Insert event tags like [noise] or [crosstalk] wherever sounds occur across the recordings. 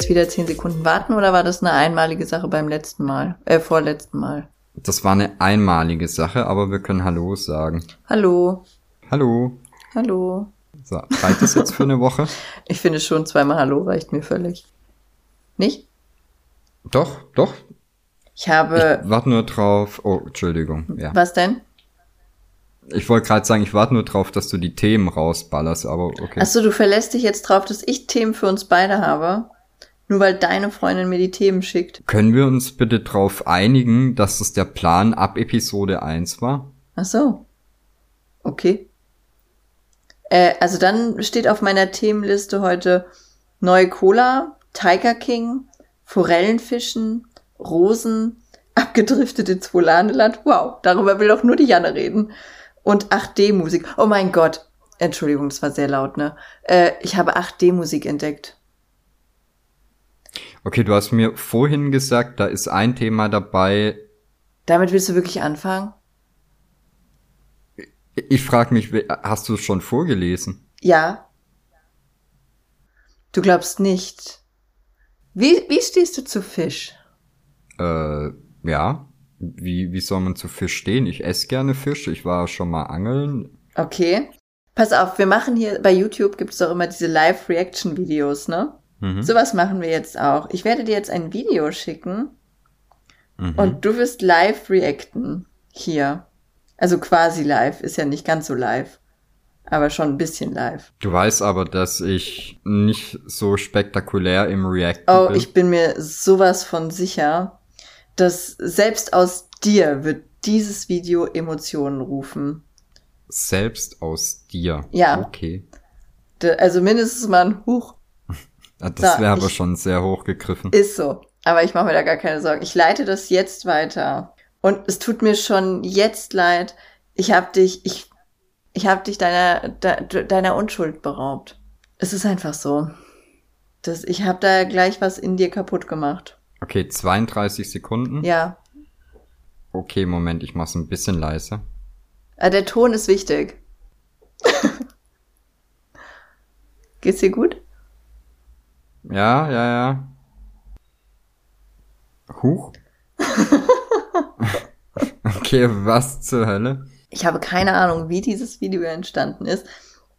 Jetzt wieder zehn Sekunden warten oder war das eine einmalige Sache beim letzten Mal? Äh, vorletzten Mal. Das war eine einmalige Sache, aber wir können Hallo sagen. Hallo. Hallo. Hallo. So, reicht das jetzt für eine Woche? Ich finde schon, zweimal Hallo reicht mir völlig. Nicht? Doch, doch. Ich habe. Ich warte nur drauf. Oh, Entschuldigung. Ja. Was denn? Ich wollte gerade sagen, ich warte nur drauf, dass du die Themen rausballerst, aber okay. Achso, du verlässt dich jetzt drauf, dass ich Themen für uns beide habe. Nur weil deine Freundin mir die Themen schickt. Können wir uns bitte drauf einigen, dass das der Plan ab Episode 1 war? Ach so. Okay. Äh, also dann steht auf meiner Themenliste heute neue Cola, Tiger King, Forellenfischen, Rosen, [laughs] abgedriftet ins Polaneland. Wow, darüber will doch nur die Janne reden. Und 8D-Musik. Oh mein Gott. Entschuldigung, das war sehr laut, ne? Äh, ich habe 8D-Musik entdeckt. Okay, du hast mir vorhin gesagt, da ist ein Thema dabei. Damit willst du wirklich anfangen? Ich frage mich, hast du es schon vorgelesen? Ja. Du glaubst nicht. Wie, wie stehst du zu Fisch? Äh, ja. Wie, wie soll man zu Fisch stehen? Ich esse gerne Fisch. Ich war schon mal angeln. Okay. Pass auf, wir machen hier bei YouTube gibt es doch immer diese Live-Reaction-Videos, ne? Mhm. Sowas machen wir jetzt auch. Ich werde dir jetzt ein Video schicken mhm. und du wirst live reacten hier. Also quasi live, ist ja nicht ganz so live, aber schon ein bisschen live. Du weißt aber, dass ich nicht so spektakulär im React oh, bin. Oh, ich bin mir sowas von sicher, dass selbst aus dir wird dieses Video Emotionen rufen. Selbst aus dir? Ja. Okay. Also mindestens mal ein Huch das wäre aber schon sehr hochgegriffen. Ist so. Aber ich mache mir da gar keine Sorgen. Ich leite das jetzt weiter. Und es tut mir schon jetzt leid. Ich hab dich, ich, ich hab dich deiner, de, deiner Unschuld beraubt. Es ist einfach so. Das, ich hab da gleich was in dir kaputt gemacht. Okay, 32 Sekunden. Ja. Okay, Moment, ich mach's ein bisschen leiser. Ah, der Ton ist wichtig. [laughs] Geht's dir gut? Ja, ja, ja. Huch. [laughs] okay, was zur Hölle? Ich habe keine Ahnung, wie dieses Video entstanden ist.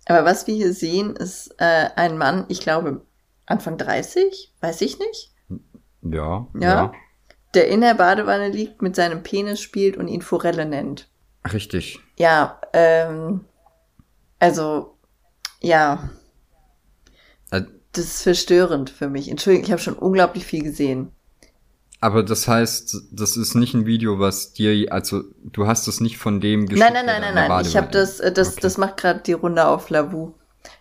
Aber was wir hier sehen, ist äh, ein Mann, ich glaube Anfang 30, weiß ich nicht. Ja, ja. Ja. Der in der Badewanne liegt, mit seinem Penis spielt und ihn Forelle nennt. Richtig. Ja, ähm, also, ja das ist verstörend für mich. Entschuldigung, ich habe schon unglaublich viel gesehen. Aber das heißt, das ist nicht ein Video, was dir, also du hast es nicht von dem geschickt. Nein, nein, nein, nein, nein. Ich habe das, äh, das, okay. das macht gerade die Runde auf Lavu.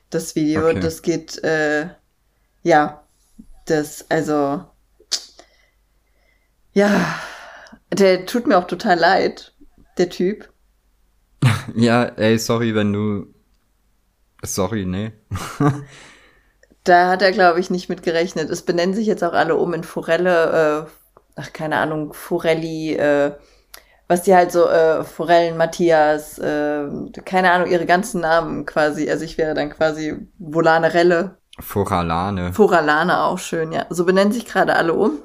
Das Video, okay. das geht, äh, ja, das, also, ja, der tut mir auch total leid, der Typ. [laughs] ja, ey, sorry, wenn du, sorry, nee. [laughs] Da hat er, glaube ich, nicht mit gerechnet. Es benennen sich jetzt auch alle um in Forelle, äh, ach, keine Ahnung, Forelli, äh, was die halt so, äh, Forellen, Matthias, äh, keine Ahnung, ihre ganzen Namen quasi. Also ich wäre dann quasi Volanerelle. Foralane. Foralane auch schön, ja. So benennen sich gerade alle um.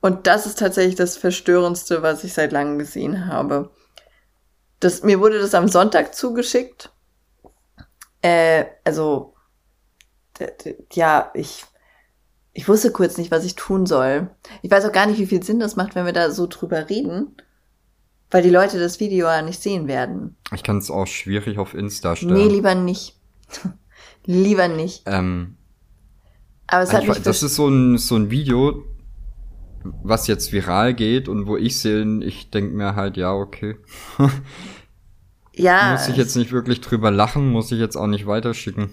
Und das ist tatsächlich das Verstörendste, was ich seit langem gesehen habe. Das, mir wurde das am Sonntag zugeschickt. Äh, also ja, ich, ich wusste kurz nicht, was ich tun soll. Ich weiß auch gar nicht, wie viel Sinn das macht, wenn wir da so drüber reden, weil die Leute das Video ja nicht sehen werden. Ich kann es auch schwierig auf Insta stellen. Nee, lieber nicht. [laughs] lieber nicht. Ähm, Aber es hat mich das ist so ein, so ein Video, was jetzt viral geht und wo ich sehe, ich denk mir halt, ja, okay. [laughs] ja. Muss ich jetzt nicht wirklich drüber lachen, muss ich jetzt auch nicht weiterschicken.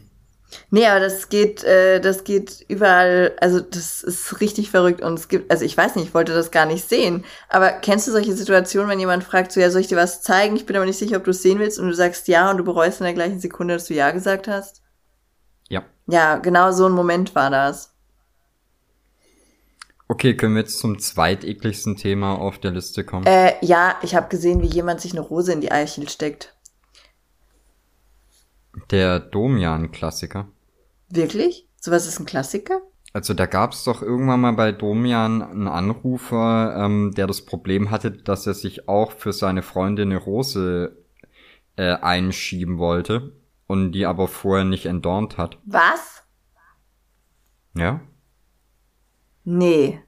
Nee, aber das geht, äh, das geht überall, also das ist richtig verrückt und es gibt, also ich weiß nicht, ich wollte das gar nicht sehen, aber kennst du solche Situationen, wenn jemand fragt, so ja, soll ich dir was zeigen? Ich bin aber nicht sicher, ob du es sehen willst und du sagst ja und du bereust in der gleichen Sekunde, dass du ja gesagt hast? Ja. Ja, genau so ein Moment war das. Okay, können wir jetzt zum zweitekligsten Thema auf der Liste kommen? Äh, ja, ich habe gesehen, wie jemand sich eine Rose in die Eichel steckt. Der Domian-Klassiker. Wirklich? Sowas ist ein Klassiker? Also da gab es doch irgendwann mal bei Domian einen Anrufer, ähm, der das Problem hatte, dass er sich auch für seine Freundin eine Rose äh, einschieben wollte und die aber vorher nicht entdornt hat. Was? Ja? Nee.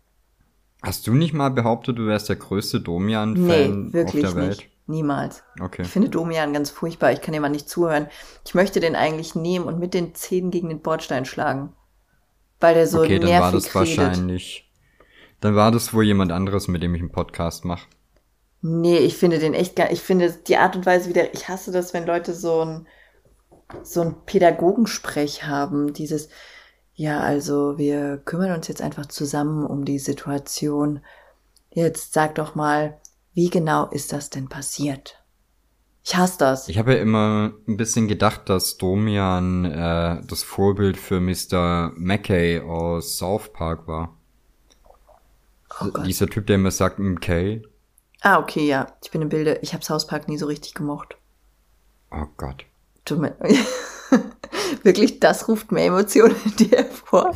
Hast du nicht mal behauptet, du wärst der größte Domian-Fan nee, auf der Welt? Nicht. Niemals. Okay. Ich finde Domian ganz furchtbar. Ich kann ihm mal nicht zuhören. Ich möchte den eigentlich nehmen und mit den Zähnen gegen den Bordstein schlagen. Weil der so okay, nervig dann war das redet. wahrscheinlich. Dann war das wohl jemand anderes, mit dem ich einen Podcast mache. Nee, ich finde den echt gar, ich finde die Art und Weise wieder, ich hasse das, wenn Leute so ein, so ein Pädagogensprech haben, dieses, ja, also wir kümmern uns jetzt einfach zusammen um die Situation. Jetzt sag doch mal, wie genau ist das denn passiert? Ich hasse das. Ich habe ja immer ein bisschen gedacht, dass Domian äh, das Vorbild für Mr. Mackay aus South Park war. Oh Gott. Dieser Typ, der immer sagt, McKay. Ah, okay, ja. Ich bin im Bilde. Ich habe South Park nie so richtig gemocht. Oh Gott. Tut mir [laughs] Wirklich, das ruft mehr Emotionen in dir [laughs] hervor,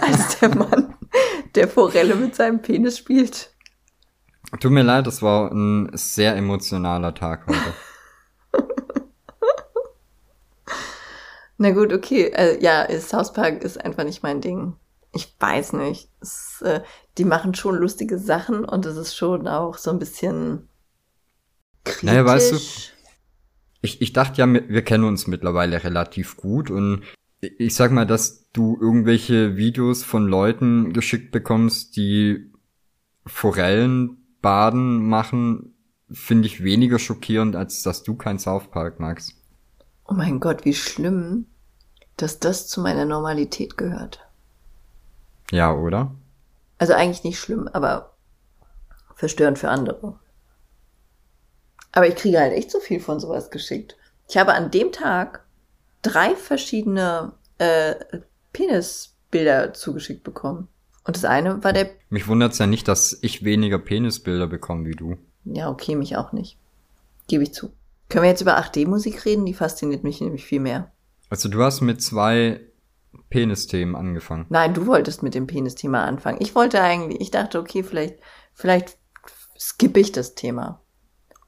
als der Mann, der Forelle mit seinem Penis spielt. Tut mir leid, das war ein sehr emotionaler Tag heute. [laughs] Na gut, okay. Äh, ja, South Park ist einfach nicht mein Ding. Ich weiß nicht. Es, äh, die machen schon lustige Sachen und es ist schon auch so ein bisschen kritisch. Naja, weißt du, ich, ich dachte ja, wir kennen uns mittlerweile relativ gut und ich sag mal, dass du irgendwelche Videos von Leuten geschickt bekommst, die Forellenbaden machen, finde ich weniger schockierend, als dass du kein South Park magst. Oh mein Gott, wie schlimm, dass das zu meiner Normalität gehört. Ja, oder? Also eigentlich nicht schlimm, aber verstörend für andere. Aber ich kriege halt echt so viel von sowas geschickt. Ich habe an dem Tag drei verschiedene äh, Penisbilder zugeschickt bekommen. Und das eine war der. Mich wundert's ja nicht, dass ich weniger Penisbilder bekomme wie du. Ja, okay, mich auch nicht. Gebe ich zu. Können wir jetzt über 8D-Musik reden? Die fasziniert mich nämlich viel mehr. Also du hast mit zwei Penisthemen angefangen. Nein, du wolltest mit dem Penisthema anfangen. Ich wollte eigentlich, ich dachte, okay, vielleicht, vielleicht skippe ich das Thema.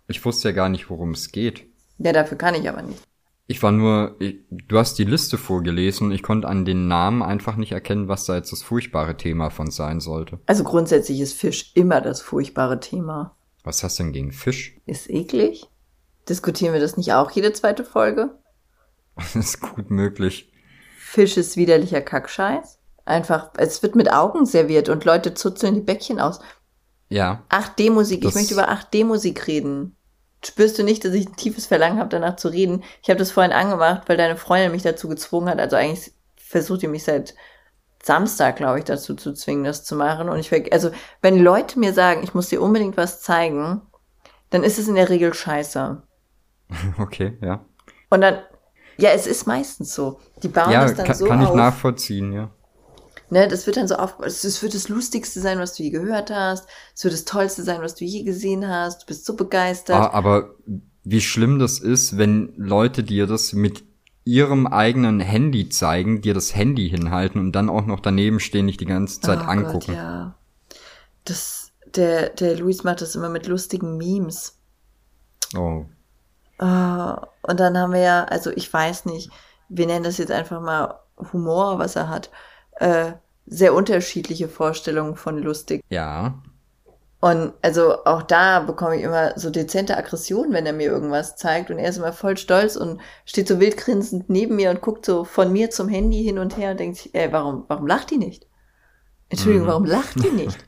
Ich wusste ja gar nicht, worum es geht. Ja, dafür kann ich aber nicht. Ich war nur, ich, du hast die Liste vorgelesen, ich konnte an den Namen einfach nicht erkennen, was da jetzt das furchtbare Thema von sein sollte. Also grundsätzlich ist Fisch immer das furchtbare Thema. Was hast du denn gegen Fisch? Ist eklig? Diskutieren wir das nicht auch jede zweite Folge? [laughs] Das ist gut möglich. Fisch ist widerlicher Kackscheiß. Einfach, es wird mit Augen serviert und Leute zuzeln die Bäckchen aus. Ja. 8D-Musik, ich möchte über 8D-Musik reden. Spürst du nicht, dass ich ein tiefes Verlangen habe, danach zu reden? Ich habe das vorhin angemacht, weil deine Freundin mich dazu gezwungen hat. Also eigentlich versucht ihr mich seit Samstag, glaube ich, dazu zu zwingen, das zu machen. Und ich also wenn Leute mir sagen, ich muss dir unbedingt was zeigen, dann ist es in der Regel scheiße. [laughs] Okay, ja. Und dann, ja, es ist meistens so. Die bauen ja, das dann kann, so kann ich auf. nachvollziehen, ja. Ne, das wird dann so auf, es wird das Lustigste sein, was du je gehört hast. Es wird das Tollste sein, was du je gesehen hast. Du bist so begeistert. Ah, aber wie schlimm das ist, wenn Leute dir das mit ihrem eigenen Handy zeigen, dir das Handy hinhalten und dann auch noch daneben stehen, dich die ganze Zeit Oh angucken. Gott, ja. Das, der, der Luis macht das immer mit lustigen Memes. Oh. Ah, und dann haben wir ja, also ich weiß nicht, wir nennen das jetzt einfach mal Humor, was er hat. Äh, sehr unterschiedliche Vorstellungen von lustig. Ja. Und also auch da bekomme ich immer so dezente Aggression, wenn er mir irgendwas zeigt. Und er ist immer voll stolz und steht so wildgrinsend neben mir und guckt so von mir zum Handy hin und her und denkt sich, ey, warum, warum lacht die nicht? Entschuldigung, Mhm. warum lacht die nicht?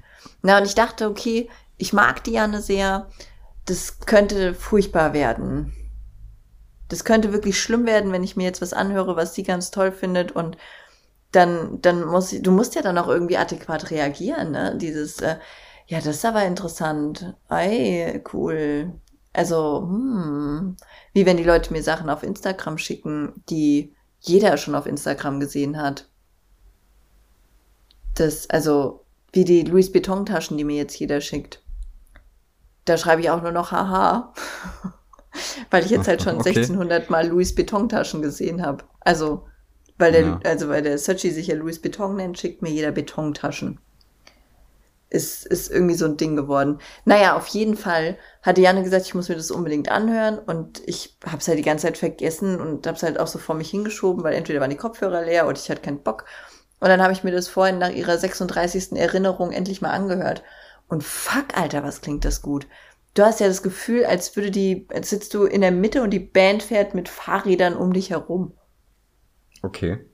Na, und ich dachte, okay, ich mag Diane sehr. Das könnte furchtbar werden. Das könnte wirklich schlimm werden, wenn ich mir jetzt was anhöre, was sie ganz toll findet und dann, dann muss du musst ja dann auch irgendwie adäquat reagieren, ne? Dieses, äh, ja, das ist aber interessant. Ey, cool. Also, hm, wie wenn die Leute mir Sachen auf Instagram schicken, die jeder schon auf Instagram gesehen hat. Das, also, wie die Louis Vuitton-Taschen, die mir jetzt jeder schickt. Da schreibe ich auch nur noch haha. [laughs] Weil ich jetzt halt schon [laughs] Okay. 1600 Mal Louis Vuitton-Taschen gesehen habe. Also, Weil der, Ja. also weil der Sachi sich ja Louis Beton nennt, schickt mir jeder Betontaschen. Ist, ist irgendwie so ein Ding geworden. Naja, auf jeden Fall hatte Janne gesagt, ich muss mir das unbedingt anhören und ich hab's halt die ganze Zeit vergessen und hab's halt auch so vor mich hingeschoben, weil entweder waren die Kopfhörer leer oder ich hatte keinen Bock. Und dann habe ich mir das vorhin nach ihrer 36. Erinnerung endlich mal angehört. Und fuck, Alter, was klingt das gut. Du hast ja das Gefühl, als würde die, als sitzt du in der Mitte und die Band fährt mit Fahrrädern um dich herum. Okay.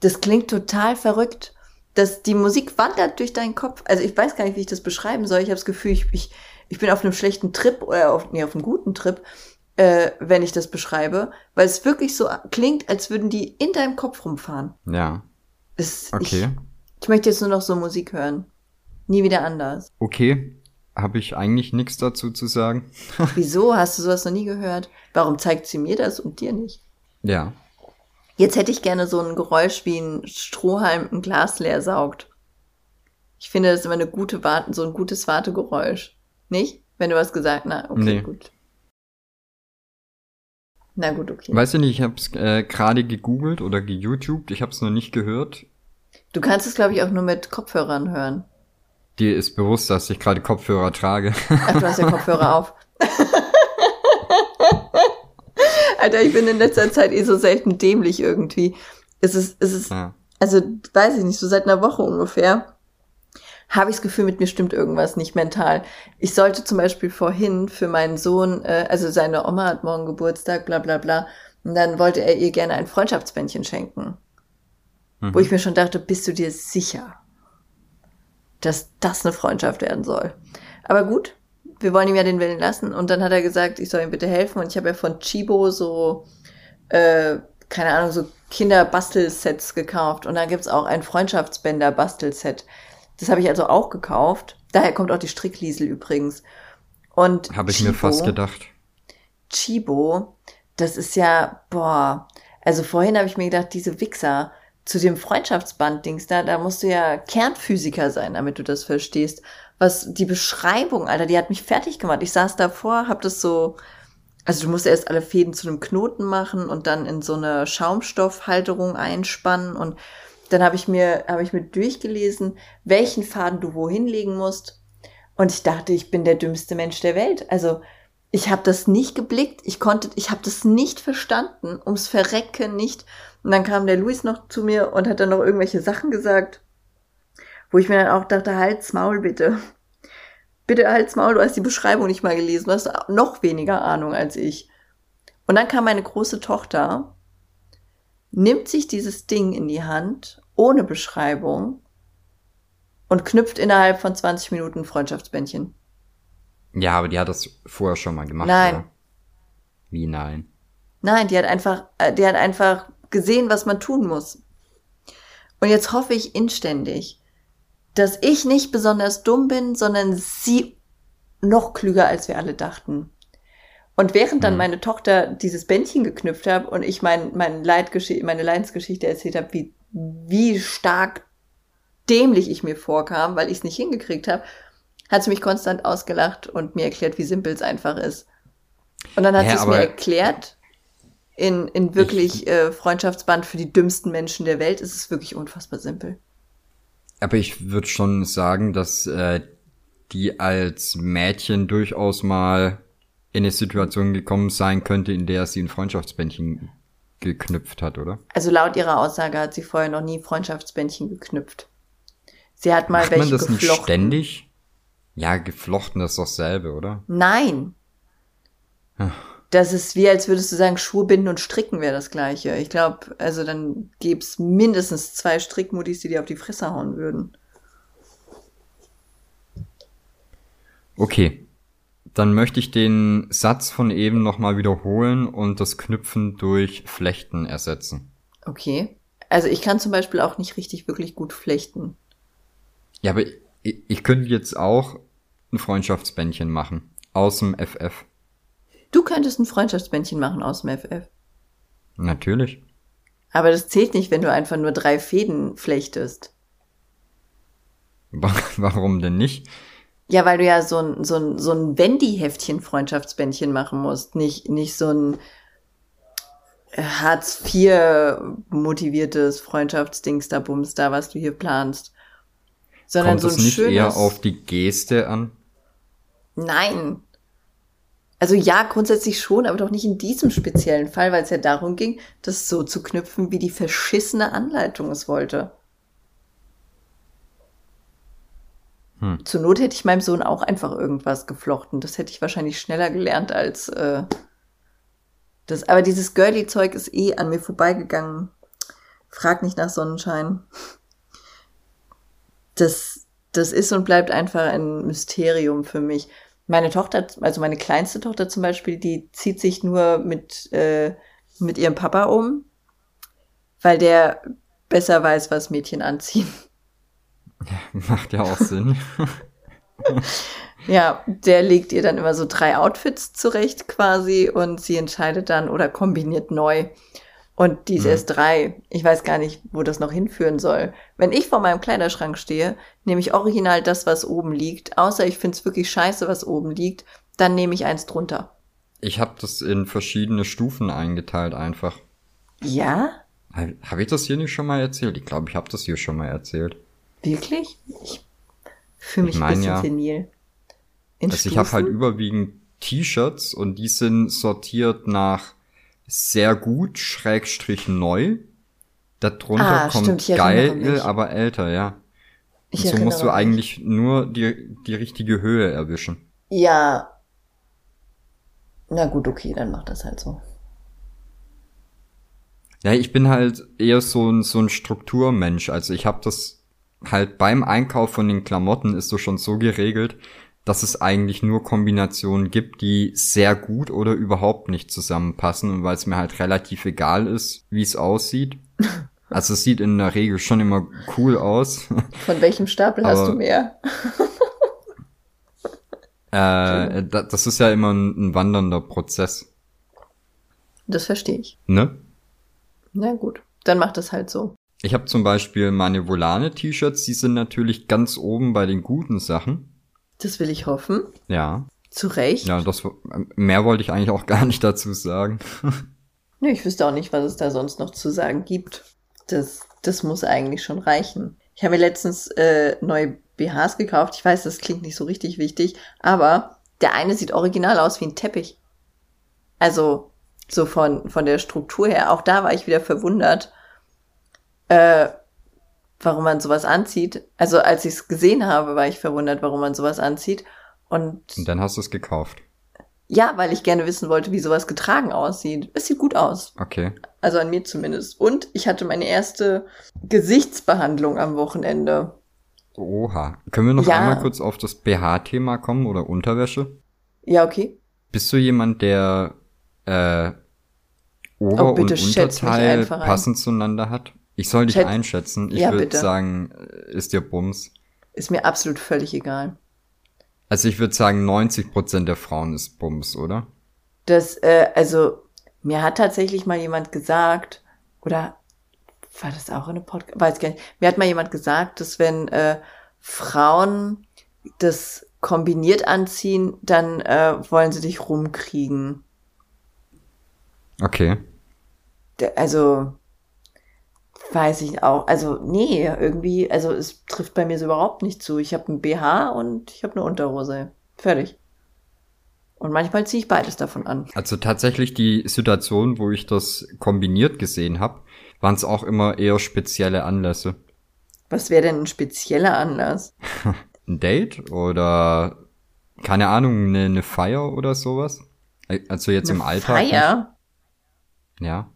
Das klingt total verrückt. dass die Musik wandert durch deinen Kopf. Also ich weiß gar nicht, wie ich das beschreiben soll. Ich habe das Gefühl, ich, ich, ich bin auf einem schlechten Trip oder auf, nee, auf einem guten Trip, äh, wenn ich das beschreibe, weil es wirklich so klingt, als würden die in deinem Kopf rumfahren. Ja. Es, Okay. Ich, ich möchte jetzt nur noch so Musik hören. Nie wieder anders. Okay. Habe ich eigentlich nichts dazu zu sagen? [laughs] Wieso? Hast du sowas noch nie gehört? Warum zeigt sie mir das und dir nicht? Ja. Jetzt hätte ich gerne so ein Geräusch, wie ein Strohhalm ein Glas leer saugt. Ich finde das ist immer eine gute Warten, so ein gutes Wartegeräusch. Nicht? Wenn du was gesagt, na, okay, Nee. gut. Na gut, okay. Weiß ich nicht, ich habe es äh, gerade gegoogelt oder geYouTubed, ich habe es noch nicht gehört. Du kannst es, glaube ich, auch nur mit Kopfhörern hören. Dir ist bewusst, dass ich gerade Kopfhörer trage. Ach, du hast ja Kopfhörer [laughs] auf. [laughs] Alter, ich bin in letzter Zeit eh so selten dämlich irgendwie. Es ist, es ist, ja. also weiß ich nicht, so seit einer Woche ungefähr habe ich das Gefühl, mit mir stimmt irgendwas nicht mental. Ich sollte zum Beispiel vorhin für meinen Sohn, äh, also seine Oma hat morgen Geburtstag, bla bla bla, und dann wollte er ihr gerne ein Freundschaftsbändchen schenken. Mhm. Wo ich mir schon dachte, bist du dir sicher, dass das eine Freundschaft werden soll? Aber gut, wir wollen ihm ja den Willen lassen. Und dann hat er gesagt, ich soll ihm bitte helfen. Und ich habe ja von Chibo so, äh, keine Ahnung, so Kinderbastelsets gekauft. Und da gibt's auch ein Freundschaftsbänder-Bastelset. Das habe ich also auch gekauft. Daher kommt auch die Strickliesel übrigens. Und Habe ich mir Chibo- fast gedacht. Chibo, das ist ja, boah, also vorhin habe ich mir gedacht, diese Wichser zu dem Freundschaftsband-Dings da, da musst du ja Kernphysiker sein, damit du das verstehst. Was die Beschreibung, Alter, die hat mich fertig gemacht. Ich saß davor, hab das so, also du musst erst alle Fäden zu einem Knoten machen und dann in so eine Schaumstoffhalterung einspannen und dann habe ich mir habe ich mir durchgelesen, welchen Faden du wohin legen musst und ich dachte, ich bin der dümmste Mensch der Welt. Also ich habe das nicht geblickt, ich konnte, ich habe das nicht verstanden, ums Verrecken nicht. Und dann kam der Luis noch zu mir und hat dann noch irgendwelche Sachen gesagt, wo ich mir dann auch dachte, halt's Maul bitte. Bitte halt's Maul, du hast die Beschreibung nicht mal gelesen, du hast noch weniger Ahnung als ich. Und dann kam meine große Tochter, nimmt sich dieses Ding in die Hand, ohne Beschreibung, und knüpft innerhalb von 20 Minuten ein Freundschaftsbändchen. Ja, aber die hat das vorher schon mal gemacht. Nein. Oder? Wie nein? Nein, die hat einfach, äh, die hat einfach gesehen, was man tun muss. Und jetzt hoffe ich inständig, dass ich nicht besonders dumm bin, sondern sie noch klüger, als wir alle dachten. Und während dann Mhm. meine Tochter dieses Bändchen geknüpft hat und ich mein, mein Leidgesch meine Leidensgeschichte erzählt habe, wie, wie stark dämlich ich mir vorkam, weil ich es nicht hingekriegt habe, hat sie mich konstant ausgelacht und mir erklärt, wie simpel es einfach ist. Und dann hat Ja, sie es mir erklärt, in, in wirklich äh, Freundschaftsband für die dümmsten Menschen der Welt ist es wirklich unfassbar simpel. Aber ich würde schon sagen, dass äh, die als Mädchen durchaus mal in eine Situation gekommen sein könnte, in der sie ein Freundschaftsbändchen geknüpft hat, oder? Also laut ihrer Aussage hat sie vorher noch nie Freundschaftsbändchen geknüpft. Sie hat mal Macht welche man das nicht geflochten. ständig? Ja, geflochten ist doch selbe, oder? Nein. Ach. Das ist wie, als würdest du sagen, Schuhe binden und stricken wäre das gleiche. Ich glaube, also dann gäb's mindestens zwei Strickmodis, die dir auf die Fresse hauen würden. Okay. Dann möchte ich den Satz von eben nochmal wiederholen und das Knüpfen durch Flechten ersetzen. Okay. Also ich kann zum Beispiel auch nicht richtig wirklich gut flechten. Ja, aber ich, ich könnte jetzt auch ein Freundschaftsbändchen machen. Aus dem FF. Du könntest ein Freundschaftsbändchen machen aus dem FF. Natürlich. Aber das zählt nicht, wenn du einfach nur drei Fäden flechtest. Wa- Warum denn nicht? Ja, weil du ja so ein, so ein, so ein Wendy-Heftchen Freundschaftsbändchen machen musst. Nicht, nicht so ein, Hartz IV motiviertes Freundschaftsdings da Bums da, was du hier planst. Sondern Kommt so ein es nicht schönes... eher auf die Geste an? Nein. Also ja, grundsätzlich schon, aber doch nicht in diesem speziellen Fall, weil es ja darum ging, das so zu knüpfen, wie die verschissene Anleitung es wollte. Hm. Zur Not hätte ich meinem Sohn auch einfach irgendwas geflochten. Das hätte ich wahrscheinlich schneller gelernt als äh, das. Aber dieses Girly-Zeug ist eh an mir vorbeigegangen. Frag nicht nach Sonnenschein. Das, das ist und bleibt einfach ein Mysterium für mich. Meine Tochter, also meine kleinste Tochter zum Beispiel, die zieht sich nur mit, äh, mit ihrem Papa um, weil der besser weiß, was Mädchen anziehen. [laughs] Macht ja auch Sinn. [laughs] ja, der legt ihr dann immer so drei Outfits zurecht quasi und sie entscheidet dann oder kombiniert neu. Und die ist mhm. erst drei. Ich weiß gar nicht, wo das noch hinführen soll. Wenn ich vor meinem Kleiderschrank stehe, nehme ich original das, was oben liegt. Außer ich finde es wirklich scheiße, was oben liegt. Dann nehme ich eins drunter. Ich habe das in verschiedene Stufen eingeteilt einfach. Ja? Habe ich das hier nicht schon mal erzählt? Ich glaube, ich habe das hier schon mal erzählt. Wirklich? Ich fühle mich ich mein, ein bisschen ja, senil. In also ich habe halt überwiegend T-Shirts und die sind sortiert nach sehr gut, Schrägstrich neu. Darunter ah, kommt stimmt, geil, aber älter, ja. Ich und so musst du eigentlich nur die, die richtige Höhe erwischen. Ja. Na gut, okay, dann mach das halt so. Ja, ich bin halt eher so ein, so ein Strukturmensch. Also ich habe das halt beim Einkauf von den Klamotten ist so schon so geregelt, dass es eigentlich nur Kombinationen gibt, die sehr gut oder überhaupt nicht zusammenpassen und weil es mir halt relativ egal ist, wie es aussieht. [laughs] Also es sieht in der Regel schon immer cool aus. Von welchem Stapel Aber, hast du mehr? [laughs] äh, das ist ja immer ein, ein wandernder Prozess. Das verstehe ich. Ne? Na gut, dann mach das halt so. Ich habe zum Beispiel meine Volane-T-Shirts, die sind natürlich ganz oben bei den guten Sachen. Das will ich hoffen. Ja. Zu Recht. Ja, das, mehr wollte ich eigentlich auch gar nicht dazu sagen. [laughs] Nö, ich wüsste auch nicht, was es da sonst noch zu sagen gibt. Das, das muss eigentlich schon reichen. Ich habe mir letztens äh, neue BHs gekauft. Ich weiß, das klingt nicht so richtig wichtig, aber der eine sieht original aus wie ein Teppich. Also so von, von der Struktur her. Auch da war ich wieder verwundert, äh, warum man sowas anzieht. Also als ich es gesehen habe, war ich verwundert, warum man sowas anzieht. Und, Und dann hast du es gekauft. Ja, weil ich gerne wissen wollte, wie sowas getragen aussieht. Es sieht gut aus. Okay. Also an mir zumindest. Und ich hatte meine erste Gesichtsbehandlung am Wochenende. Oha. Können wir noch ja. einmal kurz auf das BH-Thema kommen oder Unterwäsche? Ja, okay. Bist du jemand, der äh, Ober- oh, und Unterteil passend zueinander hat? Ich soll dich Chat einschätzen. Ich ja, würde sagen, ist dir Bums. Ist mir absolut völlig egal. Also ich würde sagen, 90 Prozent der Frauen ist Bums, oder? Das, äh, also mir hat tatsächlich mal jemand gesagt, oder war das auch in einem Podcast? Weiß gar nicht. Mir hat mal jemand gesagt, dass wenn äh, Frauen das kombiniert anziehen, dann äh, wollen sie dich rumkriegen. Okay. Also Weiß ich auch. Also, nee, irgendwie, also es trifft bei mir so überhaupt nicht zu. Ich habe ein BH und ich habe eine Unterhose. Fertig. Und manchmal ziehe ich beides davon an. Also tatsächlich die Situation, wo ich das kombiniert gesehen habe, waren es auch immer eher spezielle Anlässe. Was wäre denn ein spezieller Anlass? [laughs] ein Date oder keine Ahnung, eine, eine Feier oder sowas? Also jetzt eine im Alltag. Feier? Nicht. Ja.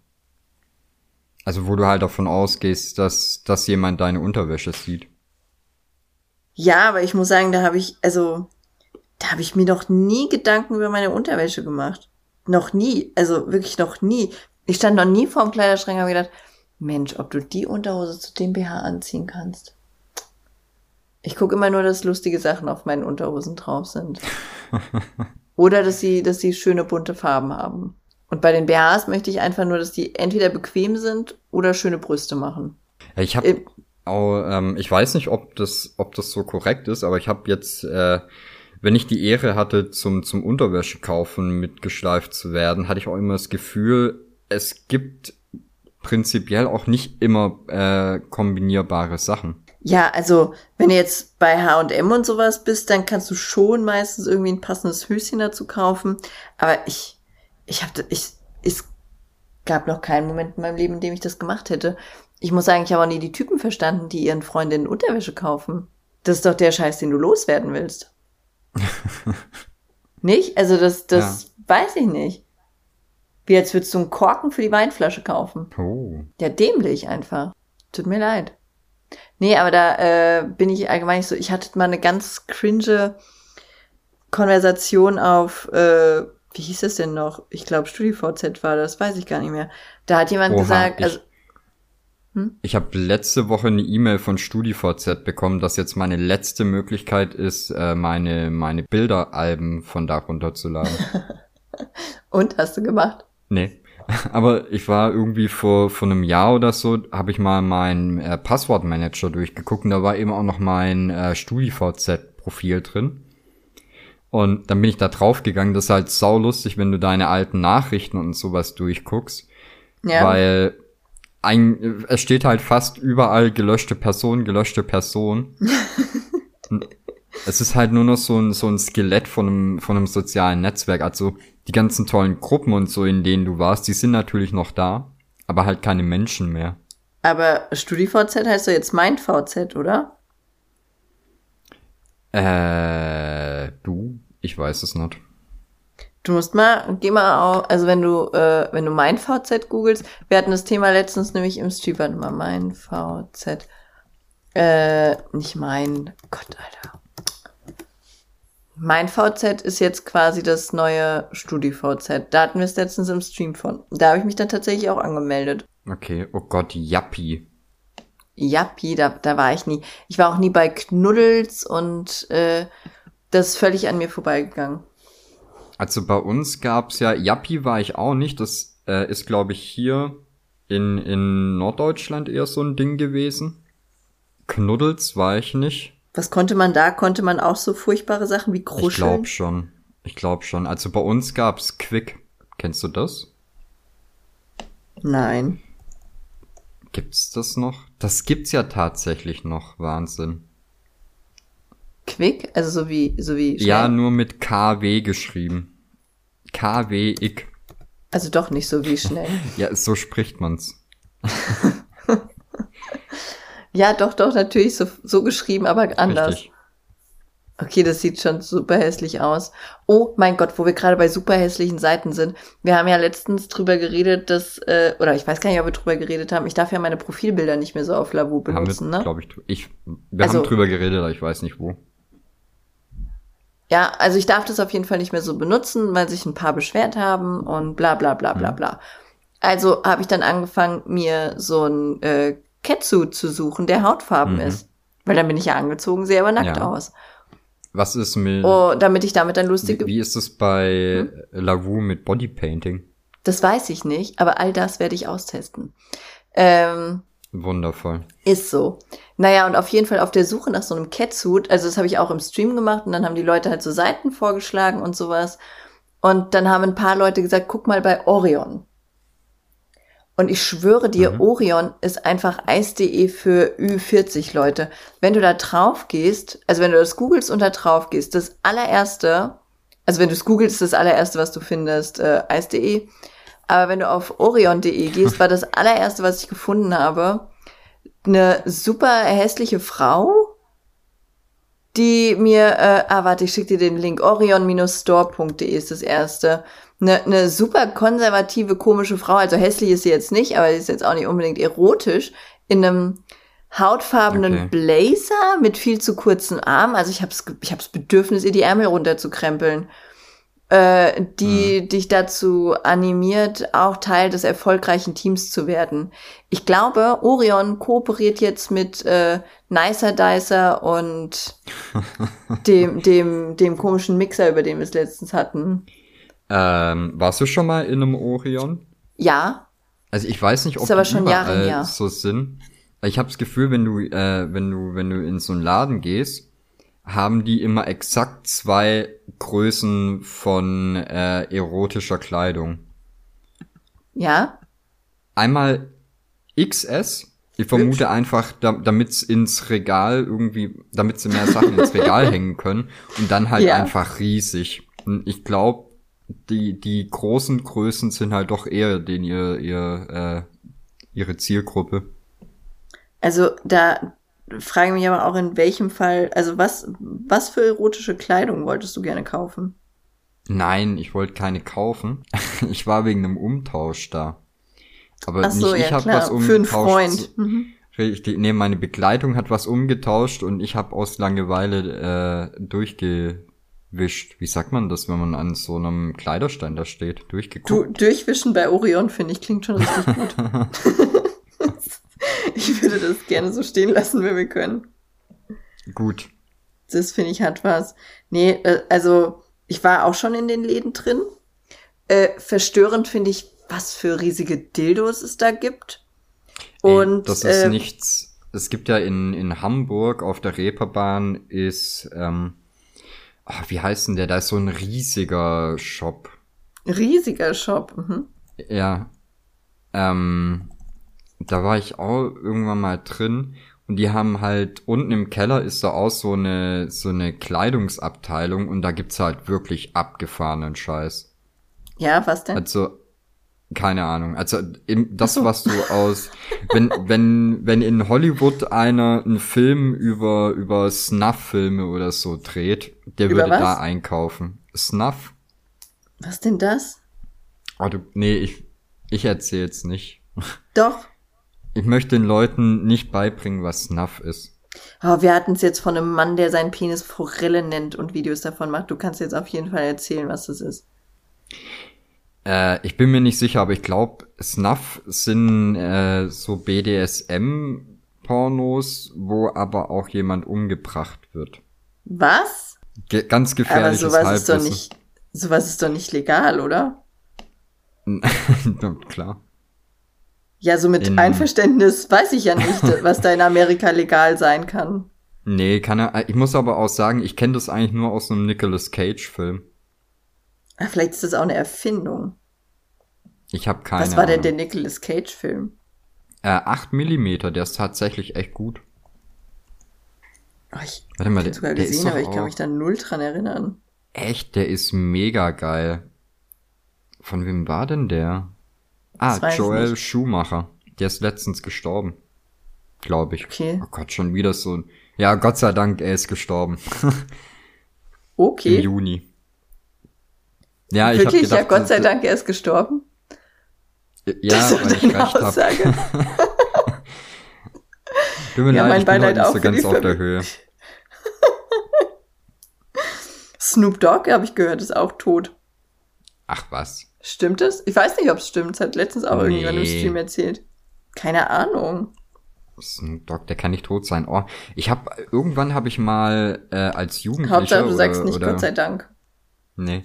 Also wo du halt davon ausgehst, dass, dass jemand deine Unterwäsche sieht. Ja, aber ich muss sagen, da habe ich, also, da habe ich mir noch nie Gedanken über meine Unterwäsche gemacht. Noch nie. Also wirklich noch nie. Ich stand noch nie vor dem Kleiderschrank und habe gedacht, Mensch, ob du die Unterhose zu dem BH anziehen kannst. Ich gucke immer nur, dass lustige Sachen auf meinen Unterhosen drauf sind. [laughs] Oder dass sie, dass sie schöne bunte Farben haben. Und bei den BHs möchte ich einfach nur, dass die entweder bequem sind oder schöne Brüste machen. Ja, ich habe äh, auch, ähm, ich weiß nicht, ob das, ob das so korrekt ist, aber ich habe jetzt, äh, wenn ich die Ehre hatte, zum zum Unterwäsche kaufen mitgeschleift zu werden, hatte ich auch immer das Gefühl, es gibt prinzipiell auch nicht immer äh, kombinierbare Sachen. Ja, also wenn du jetzt bei H&M und sowas bist, dann kannst du schon meistens irgendwie ein passendes Höschen dazu kaufen. Aber ich, ich habe, ich, es gab noch keinen Moment in meinem Leben, in dem ich das gemacht hätte. Ich muss sagen, ich habe auch nie die Typen verstanden, die ihren Freundinnen Unterwäsche kaufen. Das ist doch der Scheiß, den du loswerden willst. [laughs] nicht? Also das, das ja. weiß ich nicht. Wie als würdest du einen Korken für die Weinflasche kaufen. Oh. Ja, dämlich einfach. Tut mir leid. Nee, aber da äh, bin ich allgemein nicht so. Ich hatte mal eine ganz cringe Konversation auf, äh, wie hieß es denn noch? Ich glaube, StudiVZ war das, weiß ich gar nicht mehr. Da hat jemand Oha, gesagt, also. Hm? Ich habe letzte Woche eine E-Mail von StudiVZ bekommen, dass jetzt meine letzte Möglichkeit ist, äh, meine, meine Bilderalben von da runterzuladen. [laughs] Und hast du gemacht? Nee. [laughs] Aber ich war irgendwie vor, vor einem Jahr oder so, habe ich mal meinen äh, Passwortmanager durchgeguckt und da war eben auch noch mein äh, StudiVZ-Profil drin. Und dann bin ich da drauf gegangen. Das ist halt sau lustig, wenn du deine alten Nachrichten und sowas durchguckst. Ja. Weil ein, es steht halt fast überall gelöschte Person, gelöschte Person. [laughs] es ist halt nur noch so ein, so ein Skelett von einem, von einem sozialen Netzwerk. Also die ganzen tollen Gruppen und so, in denen du warst, die sind natürlich noch da, aber halt keine Menschen mehr. Aber StudiVZ heißt doch jetzt MindVZ, oder? Äh, du? Ich weiß es nicht. Du musst mal, geh mal auf, also wenn du, äh, wenn du MeinVZ googelst, wir hatten das Thema letztens nämlich im Stream, warte mal, MeinVZ. Äh, nicht mein, Gott, Alter. Mein VZ ist jetzt quasi das neue StudiVZ. Da hatten wir es letztens im Stream von. Da habe ich mich dann tatsächlich auch angemeldet. Okay, oh Gott, Yappi. Yappi, da, da war ich nie. Ich war auch nie bei Knuddels und äh, das ist völlig an mir vorbeigegangen. Also bei uns gab's ja, Yappi war ich auch nicht. Das äh, ist, glaube ich, hier in, in Norddeutschland eher so ein Ding gewesen. Knuddels war ich nicht. Was konnte man da? Konnte man auch so furchtbare Sachen wie Kruscheln? Ich glaube schon. Ich glaube schon. Also bei uns gab's Quick. Kennst du das? Nein. Gibt's das noch? Das gibt's ja tatsächlich noch. Wahnsinn. Quick? Also so wie, so wie. Schnell? Ja, nur mit KW geschrieben. KW-Ick. Also doch nicht so wie schnell. [laughs] ja, so spricht man's. [laughs] Ja, doch, doch, natürlich so, so geschrieben, aber anders. Richtig. Okay, das sieht schon super hässlich aus. Oh mein Gott, wo wir gerade bei super hässlichen Seiten sind. Wir haben ja letztens drüber geredet, dass, äh, oder ich weiß gar nicht, ob wir drüber geredet haben, ich darf ja meine Profilbilder nicht mehr so auf Lavu benutzen, haben wir, ne? Glaube ich, ich. Wir also, haben drüber geredet, aber ich weiß nicht wo. Ja, also ich darf das auf jeden Fall nicht mehr so benutzen, weil sich ein paar beschwert haben und bla bla bla bla mhm. bla. Also habe ich dann angefangen, mir so ein äh, Catsuit zu suchen, der Hautfarben mhm. ist. Weil dann bin ich ja angezogen, sehe aber nackt ja. aus. Was ist mit. Oh, damit ich damit dann lustig. Wie, wie ist es bei hm? Lavu mit Bodypainting? Das weiß ich nicht, aber all das werde ich austesten. Ähm, Wundervoll. Ist so. Naja, und auf jeden Fall auf der Suche nach so einem Catsuit, also das habe ich auch im Stream gemacht und dann haben die Leute halt so Seiten vorgeschlagen und sowas. Und dann haben ein paar Leute gesagt, guck mal bei Orion. Und ich schwöre dir, mhm. Orion ist einfach Eis.de für Ü40 Leute. Wenn du da drauf gehst, also wenn du das googelst und da drauf gehst, das allererste, also wenn du es googelst, das allererste, was du findest, äh, Eis.de. Aber wenn du auf Orion.de gehst, [laughs] war das allererste, was ich gefunden habe, eine super hässliche Frau, die mir, äh, ah, warte, ich schicke dir den Link, orion-store.de ist das erste eine, eine super konservative, komische Frau, also hässlich ist sie jetzt nicht, aber sie ist jetzt auch nicht unbedingt erotisch, in einem hautfarbenen okay. Blazer mit viel zu kurzen Armen. Also ich habe ich hab's Bedürfnis, ihr die Ärmel runterzukrempeln. Äh, die mhm. dich dazu animiert, auch Teil des erfolgreichen Teams zu werden. Ich glaube, Orion kooperiert jetzt mit äh, Nicer Dicer und [laughs] dem, dem, dem komischen Mixer, über den wir es letztens hatten. Ähm, warst du schon mal in einem Orion? Ja. Also ich weiß nicht, ob ist aber schon Jahre so sind. Ich habe das Gefühl, wenn du, äh, wenn du, wenn du in so einen Laden gehst, haben die immer exakt zwei Größen von äh, erotischer Kleidung. Ja. einmal XS. Ich vermute einfach, da, damit's ins Regal irgendwie, damit sie mehr Sachen ins Regal [laughs] hängen können. Und dann halt Ja. einfach riesig. Und ich glaube, die, die großen Größen sind halt doch eher den ihr, ihr, äh, ihre Zielgruppe. Also da frage ich mich aber auch in welchem Fall, also was, was für erotische Kleidung wolltest du gerne kaufen? Nein, ich wollte keine kaufen. [laughs] Ich war wegen einem Umtausch da. Aber Ach so, nicht ich ja habe klar, was für umgetauscht. einen Freund. Mhm. Richtig, nee, meine Begleitung hat was umgetauscht und ich habe aus Langeweile äh, durchgewischt. Wie sagt man das, wenn man an so einem Kleiderstein da steht? Du, Durchgeguckt. durchwischen bei Orion, finde ich, klingt schon richtig gut. [laughs] ich würde das gerne so stehen lassen, wenn wir können. Gut. Das finde ich hat was. Nee, äh, also ich war auch schon in den Läden drin. Äh, verstörend finde ich, was für riesige Dildos es da gibt. Ey, Und das ist äh, nichts. Es gibt ja in, in Hamburg auf der Reeperbahn ist, ähm, ah, wie heißt denn der? Da ist so ein riesiger Shop. riesiger Shop. Mhm. Ja. Ähm, da war ich auch irgendwann mal drin und die haben halt unten im Keller ist da auch so eine so eine Kleidungsabteilung und da gibt's halt wirklich abgefahrenen Scheiß. Ja, was denn? Also keine Ahnung. Also im, das was du [laughs] aus wenn wenn wenn in Hollywood einer einen Film über über Snuff-Filme oder so dreht, der Über würde was? da einkaufen. Snuff? Was denn das? Oh, du, nee, ich ich erzähl's nicht. Doch. Ich möchte den Leuten nicht beibringen, was Snuff ist. Oh, wir hatten es jetzt von einem Mann, der seinen Penis Forelle nennt und Videos davon macht. Du kannst jetzt auf jeden Fall erzählen, was das ist. Äh, ich bin mir nicht sicher, aber ich glaube, Snuff sind äh, so BDSM-Pornos, wo aber auch jemand umgebracht wird. Was? Ge ganz Aber gefährliches sowas ist doch Halbwissen. nicht, sowas ist doch nicht legal, oder? [laughs] Klar. Ja, so mit In- Einverständnis weiß ich ja nicht, [laughs] was da in Amerika legal sein kann. Nee, kann er. Ich muss aber auch sagen, ich kenne das eigentlich nur aus einem Nicolas Cage-Film. Ah, vielleicht ist das auch eine Erfindung. Ich habe keine was war denn der Nicolas Cage Film? Äh, 8 Millimeter, der ist tatsächlich echt gut. Oh, ich Warte mal, den sogar der gesehen, aber ich kann mich da null dran erinnern. Echt, der ist mega geil. Von wem war denn der? Ah, Das ich Joel. Schumacher. Der ist letztens gestorben. Glaube ich. Okay. Oh Gott, schon wieder so ein. Ja, Gott sei Dank, er ist gestorben. [laughs] Im Okay. Juni. Ja, ich Wirklich? gedacht, ja, Gott sei Dank, er ist gestorben. Ja, [laughs] das weil ich deine recht habe. Aussage. [laughs] Tut mir Ja, leid, mein ich bin heute nicht auch so ganz auf der. Höhe. Snoop Dogg, habe ich gehört, ist auch tot. Ach was. Stimmt es? Ich weiß nicht, ob es stimmt. Es hat letztens auch Nee. irgendjemand im Stream erzählt. Keine Ahnung. Snoop Dogg, der kann nicht tot sein. Oh, ich habe irgendwann habe ich mal äh, als Jugendlicher Hauptsache, du oder, sagst nicht oder Gott sei Dank. Nee.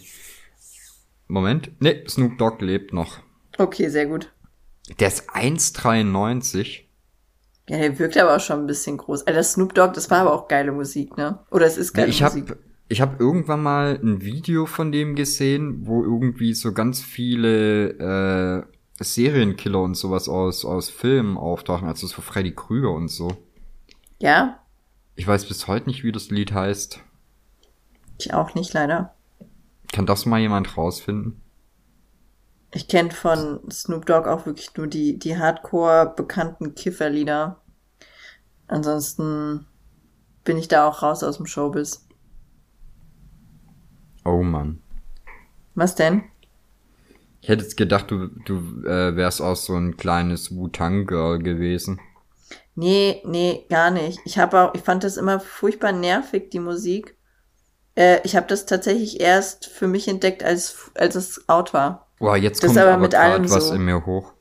Moment. Nee, Snoop Dogg lebt noch. Okay, sehr gut. Der ist 1,93. Ja, der wirkt aber auch schon ein bisschen groß. Alter, Snoop Dogg, das war aber auch geile Musik, ne? Oder es ist Nee, geile ich Musik. habe ich hab irgendwann mal ein Video von dem gesehen, wo irgendwie so ganz viele äh, Serienkiller und sowas aus, aus Filmen auftauchen, also so Freddy Krüger und so. Ja? Ich weiß bis heute nicht, wie das Lied heißt. Ich auch nicht, leider. Kann das mal jemand rausfinden? Ich kenne von Snoop Dogg auch wirklich nur die, die hardcore bekannten Kifferlieder. Ansonsten bin ich da auch raus aus dem Showbiz. Oh Mann. Was denn? Ich hätte jetzt gedacht, du, du äh, wärst auch so ein kleines Wu-Tang-Girl gewesen. Nee, nee, gar nicht. Ich habe auch, ich fand das immer furchtbar nervig, die Musik. Äh, ich habe das tatsächlich erst für mich entdeckt, als, als es out war. Boah, jetzt Das kommt ist aber aber, mit gerade allem was so. in mir hoch.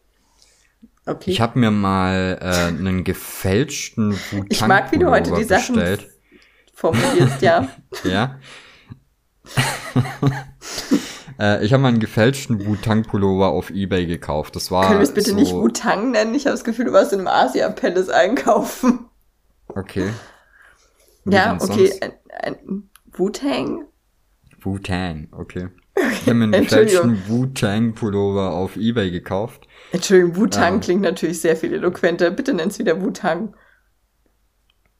Okay. Ich habe mir mal äh, einen gefälschten Wu-Tang Ich mag, wie du heute die Sachen formulierst, ja. [laughs] Ja. [laughs] äh, ich habe mal einen gefälschten Wu-Tang-Pullover auf Ebay gekauft. Das war Können wir es bitte so, nicht Wu-Tang nennen? Ich habe das Gefühl, du warst in einem Asia-Palace einkaufen. Okay. Wie ja, okay. sonst? Ein, ein Wu-Tang? Wu-Tang, okay. Ich habe mir einen gefälschten Wu-Tang-Pullover auf Ebay gekauft. Entschuldigung, Wu-Tang ähm. klingt natürlich sehr viel eloquenter. Bitte nenn's wieder Wu-Tang.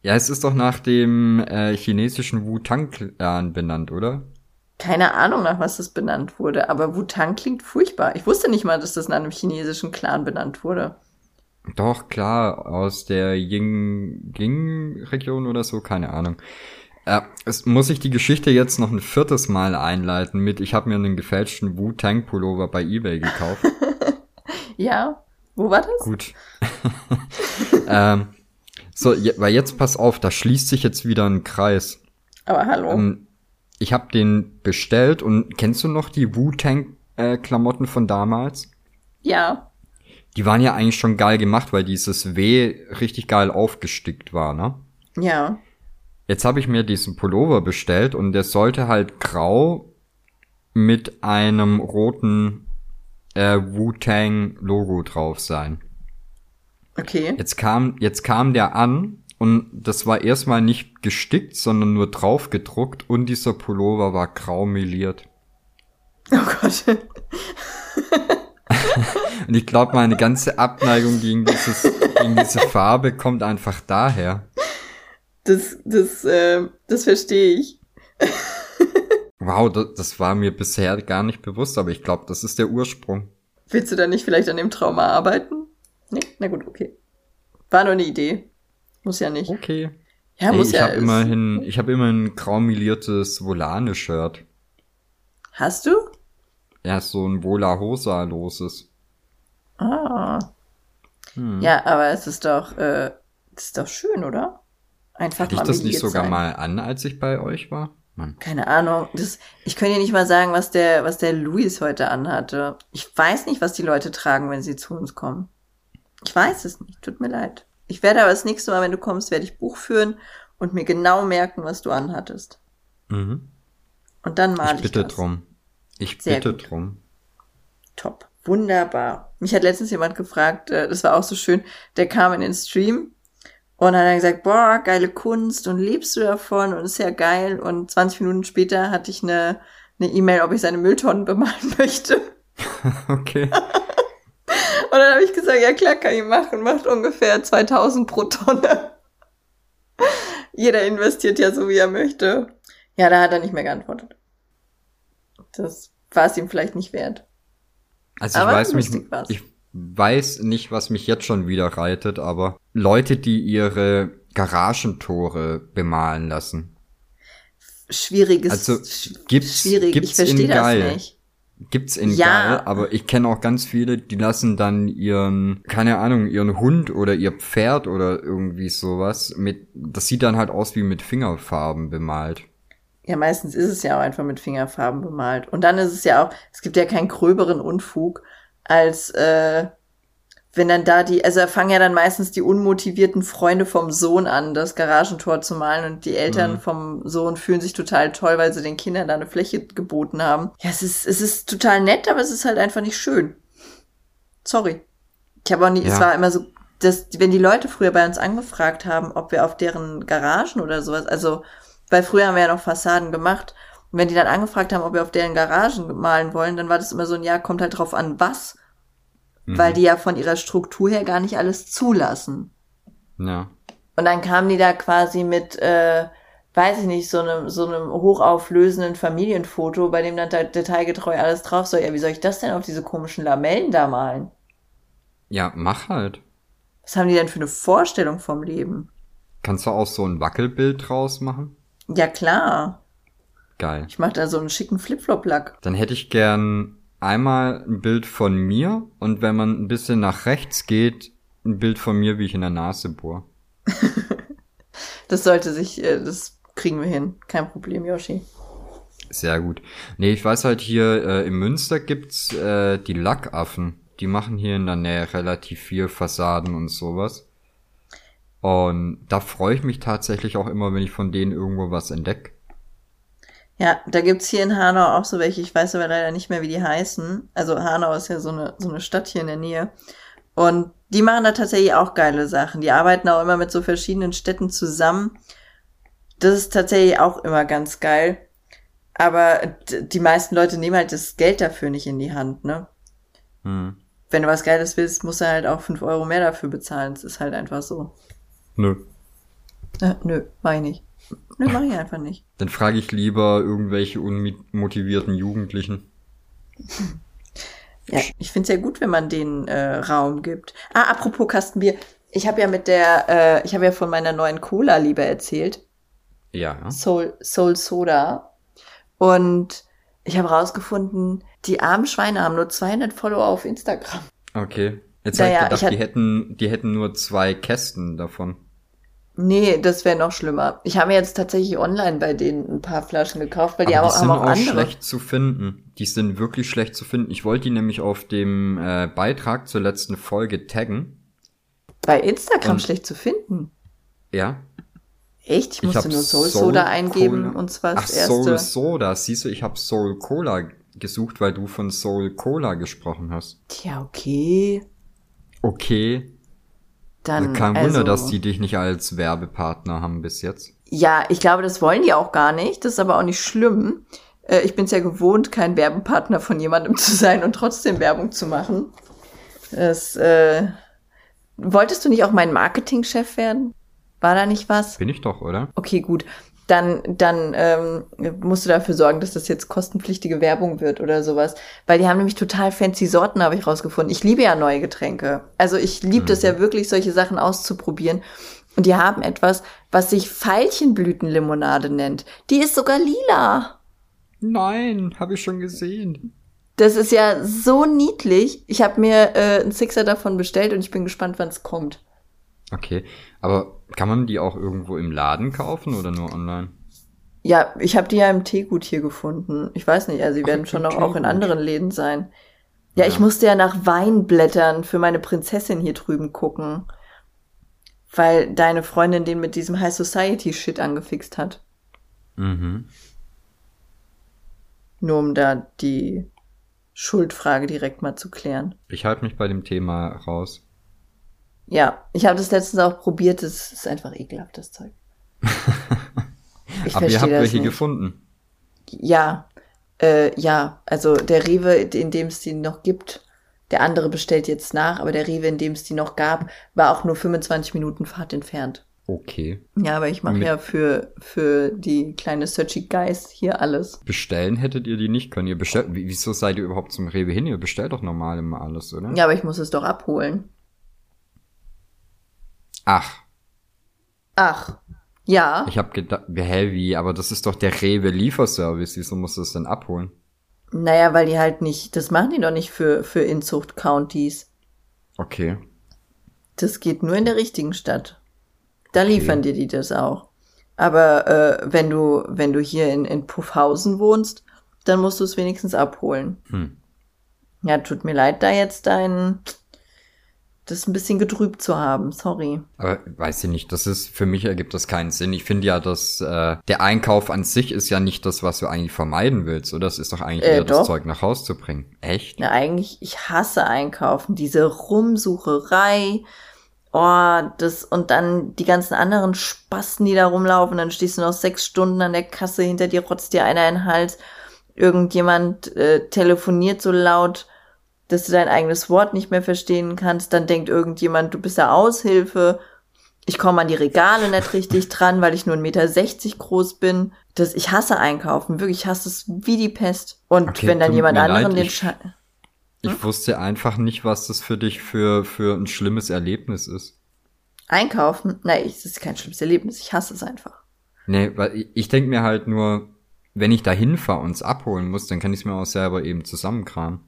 Ja, es ist doch nach dem äh, chinesischen Wu-Tang-Clan benannt, oder? Keine Ahnung, nach was das benannt wurde, aber Wu-Tang klingt furchtbar. Ich wusste nicht mal, dass das nach einem chinesischen Clan benannt wurde. Doch, klar, aus der Ying-Region oder so, keine Ahnung. Äh, es muss ich die Geschichte jetzt noch ein viertes Mal einleiten mit, ich habe mir einen gefälschten Wu-Tang-Pullover bei Ebay gekauft. [laughs] ja, wo war das? Gut. [laughs] ähm, so, weil jetzt pass auf, da schließt sich jetzt wieder ein Kreis. Aber hallo. Ähm, ich habe den bestellt und kennst du noch die Wu-Tang-Klamotten äh, von damals? Ja. Die waren ja eigentlich schon geil gemacht, weil dieses W richtig geil aufgestickt war, ne? Ja. Jetzt habe ich mir diesen Pullover bestellt und der sollte halt grau mit einem roten äh, Wu-Tang-Logo drauf sein. Okay. Jetzt kam, jetzt kam der an und das war erstmal nicht gestickt, sondern nur drauf gedruckt und dieser Pullover war grau meliert. Oh Gott. [laughs] und ich glaube, meine ganze Abneigung gegen, dieses, gegen diese Farbe kommt einfach daher. Das, das, äh, das verstehe ich. [laughs] wow, das, das war mir bisher gar nicht bewusst, aber ich glaube, das ist der Ursprung. Willst du da nicht vielleicht an dem Trauma arbeiten? Nee? Na gut, okay. War nur eine Idee. Muss ja nicht. Okay. Ja, muss ich ja. Hab immerhin, ich habe immerhin ein graumiliertes Volane-Shirt. Hast du? Ja, so ein Vola Hosa loses. Ah. Hm. Ja, aber es ist doch, äh, es ist doch schön, oder? Einfach Hatte ich das nicht sogar sein. mal an, als ich bei euch war? Mann. Keine Ahnung. Das, ich könnte dir nicht mal sagen, was der, was der Luis heute anhatte. Ich weiß nicht, was die Leute tragen, wenn sie zu uns kommen. Ich weiß es nicht. Tut mir leid. Ich werde aber das nächste Mal, wenn du kommst, werde ich Buch führen und mir genau merken, was du anhattest. Mhm. Und dann mal ich bitte ich das. drum. Ich Sehr bitte gut. drum. Top. Wunderbar. Mich hat letztens jemand gefragt, äh, das war auch so schön, der kam in den Stream und hat dann gesagt, boah, geile Kunst und lebst du davon und ist ja geil. Und 20 Minuten später hatte ich eine eine E-Mail, ob ich seine Mülltonnen bemalen [laughs] möchte. [laughs] okay. [laughs] Und dann habe ich gesagt, ja klar, kann ich machen. Macht ungefähr 2000 pro Tonne. [laughs] Jeder investiert ja so, wie er möchte. Ja, da hat er nicht mehr geantwortet. Das war es ihm vielleicht nicht wert. Also ich weiß mich, ich weiß nicht, was mich jetzt schon wieder reitet, aber Leute, die ihre Garagentore bemalen lassen. Schwieriges. Also gibt's, schwierig. Gibt's ich verstehe das geil. nicht. Gibt's in ja. Geil, aber ich kenne auch ganz viele, die lassen dann ihren, keine Ahnung, ihren Hund oder ihr Pferd oder irgendwie sowas mit, das sieht dann halt aus wie mit Fingerfarben bemalt. Ja, meistens ist es ja auch einfach mit Fingerfarben bemalt. Und dann ist es ja auch, es gibt ja keinen gröberen Unfug, als äh, wenn dann da die, also fangen ja dann meistens die unmotivierten Freunde vom Sohn an, das Garagentor zu malen und die Eltern mhm. vom Sohn fühlen sich total toll, weil sie den Kindern da eine Fläche geboten haben. Ja, es ist, es ist total nett, aber es ist halt einfach nicht schön. Sorry. Ich habe auch nie, ja. es war immer so, dass, wenn die Leute früher bei uns angefragt haben, ob wir auf deren Garagen oder sowas, also, weil früher haben wir ja noch Fassaden gemacht, und wenn die dann angefragt haben, ob wir auf deren Garagen malen wollen, dann war das immer so ein, ja, kommt halt drauf an, was mhm. weil die ja von ihrer Struktur her gar nicht alles zulassen. Ja. Und dann kamen die da quasi mit, äh, weiß ich nicht, so einem, so einem hochauflösenden Familienfoto, bei dem dann da detailgetreu alles drauf soll. Ja, wie soll ich das denn auf diese komischen Lamellen da malen? Ja, mach halt. Was haben die denn für eine Vorstellung vom Leben? Kannst du auch so ein Wackelbild draus machen? Ja, klar. Geil. Ich mach da so einen schicken Flipflop-Lack. Dann hätte ich gern einmal ein Bild von mir und wenn man ein bisschen nach rechts geht, ein Bild von mir, wie ich in der Nase bohr. [laughs] das sollte sich, äh, das kriegen wir hin. Kein Problem, Yoshi. Sehr gut. Nee, ich weiß halt hier, äh, in Münster gibt's äh, die Lackaffen. Die machen hier in der Nähe relativ viel Fassaden und sowas. Und da freue ich mich tatsächlich auch immer, wenn ich von denen irgendwo was entdecke. Ja, da gibt's hier in Hanau auch so welche, ich weiß aber leider nicht mehr, wie die heißen. Also Hanau ist ja so eine, so eine Stadt hier in der Nähe. Und die machen da tatsächlich auch geile Sachen. Die arbeiten auch immer mit so verschiedenen Städten zusammen. Das ist tatsächlich auch immer ganz geil. Aber die meisten Leute nehmen halt das Geld dafür nicht in die Hand, ne? Hm. Wenn du was Geiles willst, musst du halt auch fünf Euro mehr dafür bezahlen. Das ist halt einfach so. Nö. Äh, nö, mach ich nicht. Nö, mach ich einfach nicht. Dann frage ich lieber irgendwelche unmotivierten Jugendlichen. Ja, ich finde es ja gut, wenn man den äh, Raum gibt. Ah, apropos Kastenbier. Ich habe ja mit der, äh, ich habe ja von meiner neuen Cola-Liebe erzählt. Ja. Soul, Soul Soda. Und ich habe rausgefunden, die armen Schweine haben nur 200 Follower auf Instagram. Okay. Jetzt Naja, habe ich ich gedacht, hat- die hätten, die hätten nur zwei Kästen davon. Nee, das wäre noch schlimmer. Ich habe mir jetzt tatsächlich online bei denen ein paar Flaschen gekauft, weil die Aber die auch- sind haben auch auch andere. schlecht zu finden. Die sind wirklich schlecht zu finden. Ich wollte die nämlich auf dem äh, Beitrag zur letzten Folge taggen. Bei Instagram Und- schlecht zu finden. Ja. Echt? Ich musste nur Soul Soul Soda eingeben Cola. und zwar Ach, das erste. Soul Soda. Siehst du, ich habe Soul Cola gesucht, weil du von Soul Cola gesprochen hast. Tja, okay. Okay. Dann, Kein also, Wunder, dass die dich nicht als Werbepartner haben bis jetzt. Ja, ich glaube, das wollen die auch gar nicht. Das ist aber auch nicht schlimm. Äh, Ich bin es ja gewohnt, kein Werbepartner von jemandem [laughs] zu sein und trotzdem Werbung zu machen. Das, äh, wolltest du nicht auch mein Marketingchef werden? War da nicht was? Bin ich doch, oder? Okay, gut. Dann, dann ähm, musst du dafür sorgen, dass das jetzt kostenpflichtige Werbung wird oder sowas. Weil die haben nämlich total fancy Sorten, habe ich rausgefunden. Ich liebe ja neue Getränke. Also ich liebe das ja wirklich, solche Sachen auszuprobieren. Und die haben etwas, was sich Veilchenblütenlimonade nennt. Die ist sogar lila. Nein, habe ich schon gesehen. Das ist ja so niedlich. Ich habe mir äh, einen Sixer davon bestellt und ich bin gespannt, wann es kommt. Okay, aber kann man die auch irgendwo im Laden kaufen oder nur online? Ja, ich habe die ja im Teegut hier gefunden. Ich weiß nicht, also sie werden schon noch auch in anderen Läden sein. Ja, Ja. ich musste ja nach Weinblättern für meine Prinzessin hier drüben gucken. Weil deine Freundin den mit diesem High Society Shit angefixt hat. Mhm. Nur um da die Schuldfrage direkt mal zu klären. Ich halte mich bei dem Thema raus. Ja, ich habe das letztens auch probiert, das ist einfach ekelhaft, das Zeug. [laughs] Ich aber ihr habt welche nicht. gefunden. Ja, äh, ja, also der Rewe, in dem es die noch gibt, der andere bestellt jetzt nach, aber der Rewe, in dem es die noch gab, war auch nur 25 Minuten Fahrt entfernt. Okay. Ja, aber ich mache ja für, für die kleine Searchy Geist hier alles. Bestellen hättet ihr die nicht können. Ihr bestellt, wie- wieso seid ihr überhaupt zum Rewe hin? Ihr bestellt doch normal immer alles, oder? Ja, aber ich muss es doch abholen. Ach, Ach, ja. ich hab gedacht, hä, wie? Aber das ist doch der Rewe Lieferservice. Wieso musst du das denn abholen? Naja, weil die halt nicht, das machen die doch nicht für, für Inzucht-Counties. Okay. Das geht nur in der richtigen Stadt. Da Okay. liefern dir die das auch. Aber äh, wenn du, wenn du hier in, in Puffhausen wohnst, dann musst du es wenigstens abholen. Hm. Ja, tut mir leid, da jetzt dein das ein bisschen getrübt zu haben. Sorry. Aber weiß ich nicht, das ist, für mich ergibt das keinen Sinn. Ich finde ja, dass äh, der Einkauf an sich ist ja nicht das, was du eigentlich vermeiden willst, oder? Das ist doch eigentlich Äh, eher doch. das Zeug nach Haus zu bringen. Echt? Na, eigentlich, ich hasse Einkaufen. Diese Rumsucherei. Oh, das, und dann die ganzen anderen Spasten, die da rumlaufen. Dann stehst du noch sechs Stunden an der Kasse, hinter dir rotzt dir einer in den Hals. Irgendjemand äh, telefoniert so laut, dass du dein eigenes Wort nicht mehr verstehen kannst. Dann denkt irgendjemand, du bist der Aushilfe. Ich komme an die Regale nicht richtig dran, weil ich nur 1,60 Meter groß bin. Das, ich hasse Einkaufen, wirklich, ich hasse es wie die Pest. Und Okay, wenn dann jemand anderen den ich- Sche Ich wusste einfach nicht, was das für dich für, für ein schlimmes Erlebnis ist. Einkaufen? Nein, es ist kein schlimmes Erlebnis. Ich hasse es einfach. Nee, weil ich, ich denke mir halt nur, wenn ich da hinfahre und es abholen muss, dann kann ich es mir auch selber eben zusammenkramen.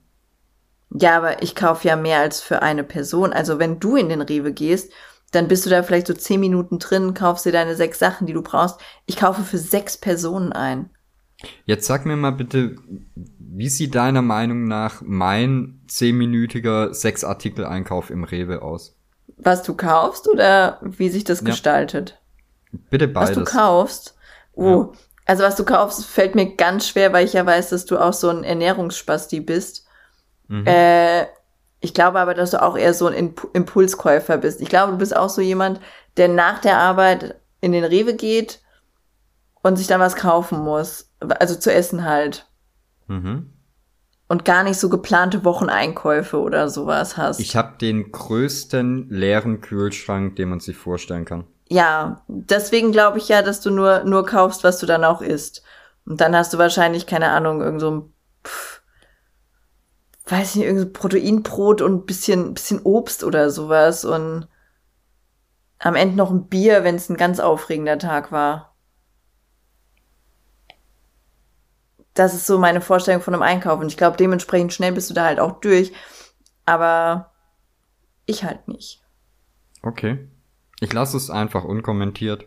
Ja, aber ich kaufe ja mehr als für eine Person. Also wenn du in den Rewe gehst, dann bist du da vielleicht so zehn Minuten drin, kaufst dir deine sechs Sachen, die du brauchst. Ich kaufe für sechs Personen ein. Jetzt sag mir mal bitte, wie sieht deiner Meinung nach mein zehnminütiger Sechs-Artikel-Einkauf im Rewe aus? Was du kaufst oder wie sich das Ja. gestaltet? Bitte Was beides. du kaufst? Oh, also was du kaufst, fällt mir ganz schwer, weil ich ja weiß, dass du auch so ein Ernährungsspasti bist. Mhm. Äh, ich glaube aber, dass du auch eher so ein Imp Impulskäufer bist. Ich glaube, du bist auch so jemand, der nach der Arbeit in den Rewe geht und sich dann was kaufen muss. also zu essen halt. Mhm. Und gar nicht so geplante Wocheneinkäufe oder sowas hast. Ich habe den größten leeren Kühlschrank, den man sich vorstellen kann. Ja, deswegen glaube ich ja, dass du nur, nur kaufst, was du dann auch isst. Und dann hast du wahrscheinlich, keine Ahnung, irgend so ein, pff, weiß nicht, irgend so Proteinbrot und ein bisschen, bisschen Obst oder sowas und am Ende noch ein Bier, wenn es ein ganz aufregender Tag war. Das ist so meine Vorstellung von einem Einkauf. Und ich glaube, dementsprechend schnell bist du da halt auch durch. Aber ich halt nicht. Okay. Ich lasse es einfach unkommentiert.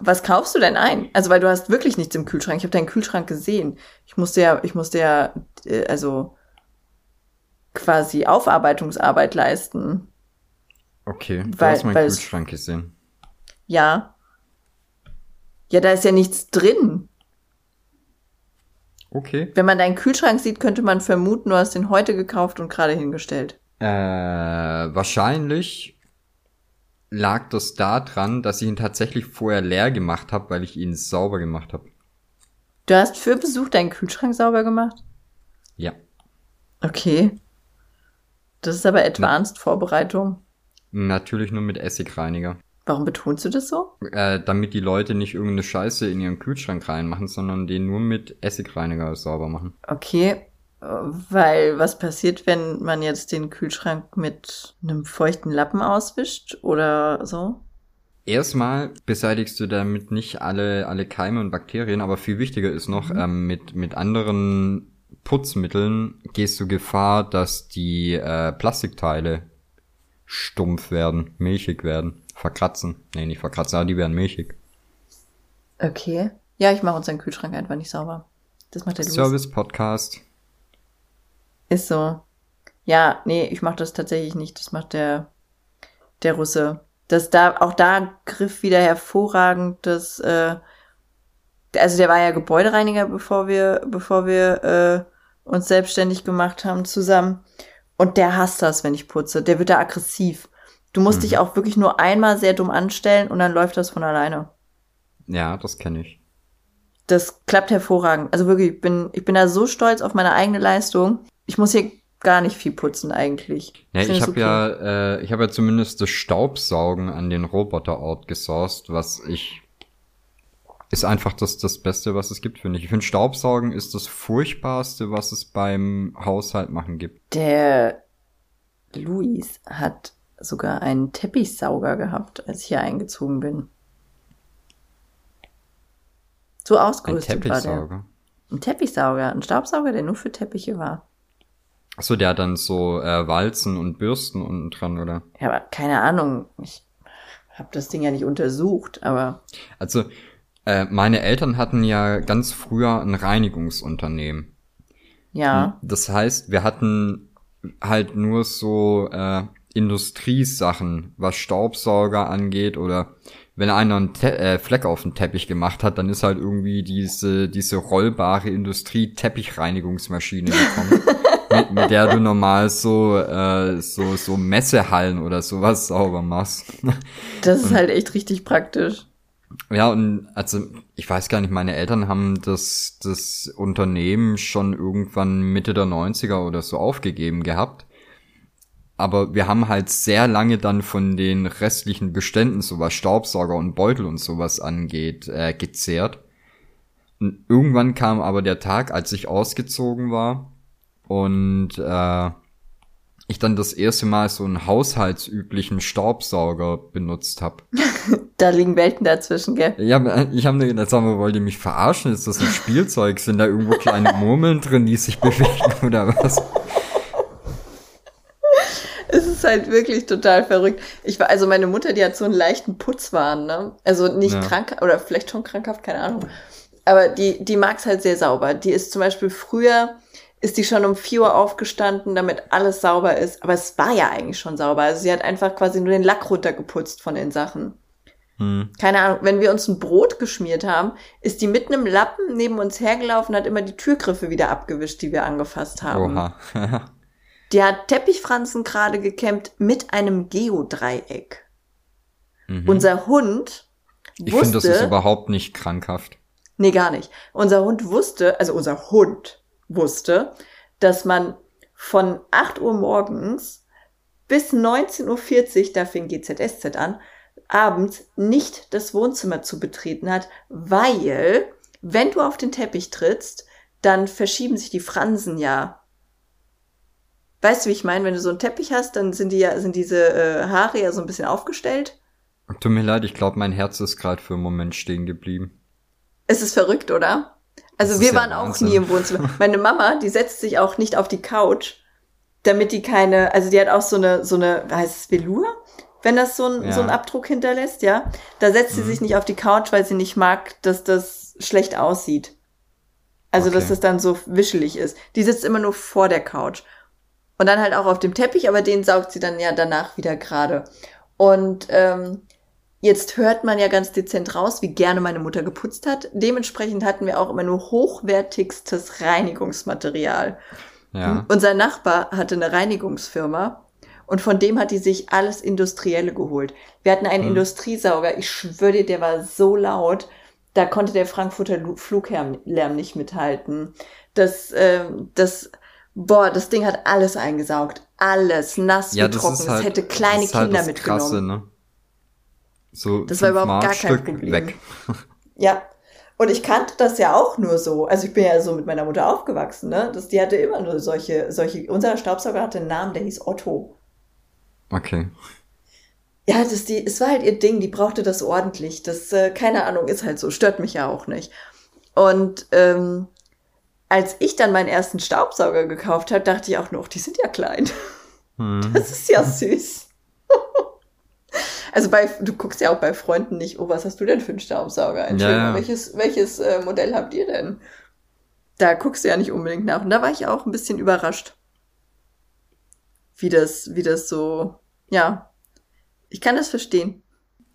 Was kaufst du denn ein? Also, weil du hast wirklich nichts im Kühlschrank. Ich habe deinen Kühlschrank gesehen. Ich musste ja, ich musste ja, äh, also quasi Aufarbeitungsarbeit leisten. Okay, du Weil- hast meinen es- Kühlschrank gesehen. Ja. Ja, da ist ja nichts drin. Okay. Wenn man deinen Kühlschrank sieht, könnte man vermuten, du hast den heute gekauft und gerade hingestellt. Äh, wahrscheinlich lag das daran, dass ich ihn tatsächlich vorher leer gemacht habe, weil ich ihn sauber gemacht habe. Du hast für Besuch deinen Kühlschrank sauber gemacht? Ja. Okay. Das ist aber Advanced Vorbereitung. Natürlich nur mit Essigreiniger. Warum betonst du das so? Äh, damit die Leute nicht irgendeine Scheiße in ihren Kühlschrank reinmachen, sondern den nur mit Essigreiniger sauber machen. Okay, weil was passiert, wenn man jetzt den Kühlschrank mit einem feuchten Lappen auswischt oder so? Erstmal beseitigst du damit nicht alle, alle Keime und Bakterien, aber viel wichtiger ist noch, ähm, mit, mit anderen Putzmitteln gehst du Gefahr, dass die äh, Plastikteile stumpf werden, milchig werden, verkratzen. Nee, nicht verkratzen, aber die werden milchig. Okay. Ja, ich mache unseren Kühlschrank einfach nicht sauber. Das macht der Louis. Service-Podcast. Ist so. Ja, nee, ich mache das tatsächlich nicht. Das macht der, der Russe. Das da, auch da griff wieder hervorragend das, äh, also der war ja Gebäudereiniger, bevor wir, bevor wir äh, uns selbstständig gemacht haben zusammen. Und der hasst das, wenn ich putze. Der wird da aggressiv. Du musst Mhm. dich auch wirklich nur einmal sehr dumm anstellen und dann läuft das von alleine. Ja, das kenne ich. Das klappt hervorragend. Also wirklich, ich bin, ich bin da so stolz auf meine eigene Leistung. Ich muss hier gar nicht viel putzen eigentlich. Ja, ich es habe ja, äh, ich habe ja zumindest das Staubsaugen an den Roboter outgesourced, was ich ist einfach das das Beste, was es gibt, finde ich. Ich finde Staubsaugen ist das furchtbarste, was es beim Haushalt machen gibt. Der Luis hat sogar einen Teppichsauger gehabt, als ich hier eingezogen bin. So Ein ausgerüstet war der. Teppichsauger. Ein Teppichsauger, ein Staubsauger, der nur für Teppiche war. Achso, der hat dann so äh, Walzen und Bürsten unten dran, oder? Ja, aber keine Ahnung, ich habe das Ding ja nicht untersucht, aber Also, äh, meine Eltern hatten ja ganz früher ein Reinigungsunternehmen. ja. Das heißt, wir hatten halt nur so äh, Industriesachen, was Staubsauger angeht oder wenn einer einen Te äh, Fleck auf den Teppich gemacht hat, dann ist halt irgendwie diese diese rollbare Industrie-Teppichreinigungsmaschine gekommen, [laughs] mit, mit der du normal so äh, so so Messehallen oder sowas sauber machst. Das ist halt echt richtig praktisch. Ja, und also ich weiß gar nicht, meine Eltern haben das, das Unternehmen schon irgendwann Mitte der 90er oder so aufgegeben gehabt. Aber wir haben halt sehr lange dann von den restlichen Beständen, so was Staubsauger und Beutel und sowas angeht, äh, gezehrt. Und irgendwann kam aber der Tag, als ich ausgezogen war und äh, ich dann das erste Mal so einen haushaltsüblichen Staubsauger benutzt habe. [laughs] Da liegen Welten dazwischen, gell? Ja, ich habe mir gedacht, sag mal, wollt ihr mich verarschen? Ist das ein Spielzeug? Sind da irgendwo kleine Murmeln drin, die sich bewegen [laughs] oder was? Es ist halt wirklich total verrückt. Ich war, also meine Mutter, die hat so einen leichten Putzwahn, ne? Also nicht Ja. krank oder vielleicht schon krankhaft, keine Ahnung. Aber die, die mag's halt sehr sauber. Die ist zum Beispiel früher, ist die schon um 4 Uhr aufgestanden, damit alles sauber ist. Aber es war ja eigentlich schon sauber. Also sie hat einfach quasi nur den Lack runtergeputzt von den Sachen. Hm. Keine Ahnung, wenn wir uns ein Brot geschmiert haben, ist die mit einem Lappen neben uns hergelaufen, hat immer die Türgriffe wieder abgewischt, die wir angefasst haben. Oha. [laughs] Die hat Teppichfransen gerade gekämmt mit einem Geodreieck. Mhm. Unser Hund ich finde, das ist wusste, überhaupt nicht krankhaft. Nee, gar nicht. Unser Hund wusste, also unser Hund wusste, dass man von 8 Uhr morgens bis 19.40 Uhr, da fing GZSZ an, abends nicht das Wohnzimmer zu betreten hat, weil, wenn du auf den Teppich trittst, dann verschieben sich die Fransen ja. Weißt du, wie ich meine? Wenn du so einen Teppich hast, dann sind die ja, sind diese äh, Haare ja so ein bisschen aufgestellt. Tut mir leid, ich glaube, mein Herz ist gerade für einen Moment stehen geblieben. Es ist verrückt, oder? Also wir waren ja auch nie im Wohnzimmer. Meine Mama, die setzt sich auch nicht auf die Couch, damit die keine, also die hat auch so eine, so eine, heißt es Velour? Wenn das so, ein, ja. so einen Abdruck hinterlässt, ja. Da setzt sie mhm. sich nicht auf die Couch, weil sie nicht mag, dass das schlecht aussieht. Also, okay. dass das dann so wischelig ist. Die sitzt immer nur vor der Couch. Und dann halt auch auf dem Teppich, aber den saugt sie dann ja danach wieder gerade. Und ähm, jetzt hört man ja ganz dezent raus, wie gerne meine Mutter geputzt hat. Dementsprechend hatten wir auch immer nur hochwertigstes Reinigungsmaterial. Ja. Unser Nachbar hatte eine Reinigungsfirma und von dem hat die sich alles Industrielle geholt. Wir hatten einen mhm. Industriesauger, ich schwöre dir, der war so laut, da konnte der Frankfurter Fluglärm nicht mithalten. Das, äh, das, boah, das Ding hat alles eingesaugt. Alles, nass ja, wie trocken. Halt, es hätte kleine Kinder halt das mitgenommen. Krasse, ne? So das war überhaupt gar kein Problem. Weg. [laughs] Ja, und ich kannte das ja auch nur so. Also ich bin ja so mit meiner Mutter aufgewachsen, ne? Das, die hatte immer nur solche, solche. Unser Staubsauger hatte einen Namen, der hieß Otto. Okay. Ja, das die, es war halt ihr Ding, die brauchte das ordentlich. Das, äh, keine Ahnung, ist halt so, stört mich ja auch nicht. Und ähm, als ich dann meinen ersten Staubsauger gekauft habe, dachte ich auch noch, die sind ja klein. Hm. [laughs] Das ist ja [laughs] süß. Also bei, du guckst ja auch bei Freunden nicht, oh, was hast du denn für einen Staubsauger? Entschuldigung, ja, welches, welches äh, Modell habt ihr denn? Da guckst du ja nicht unbedingt nach. Und da war ich auch ein bisschen überrascht. Wie das, wie das so, ja. Ich kann das verstehen.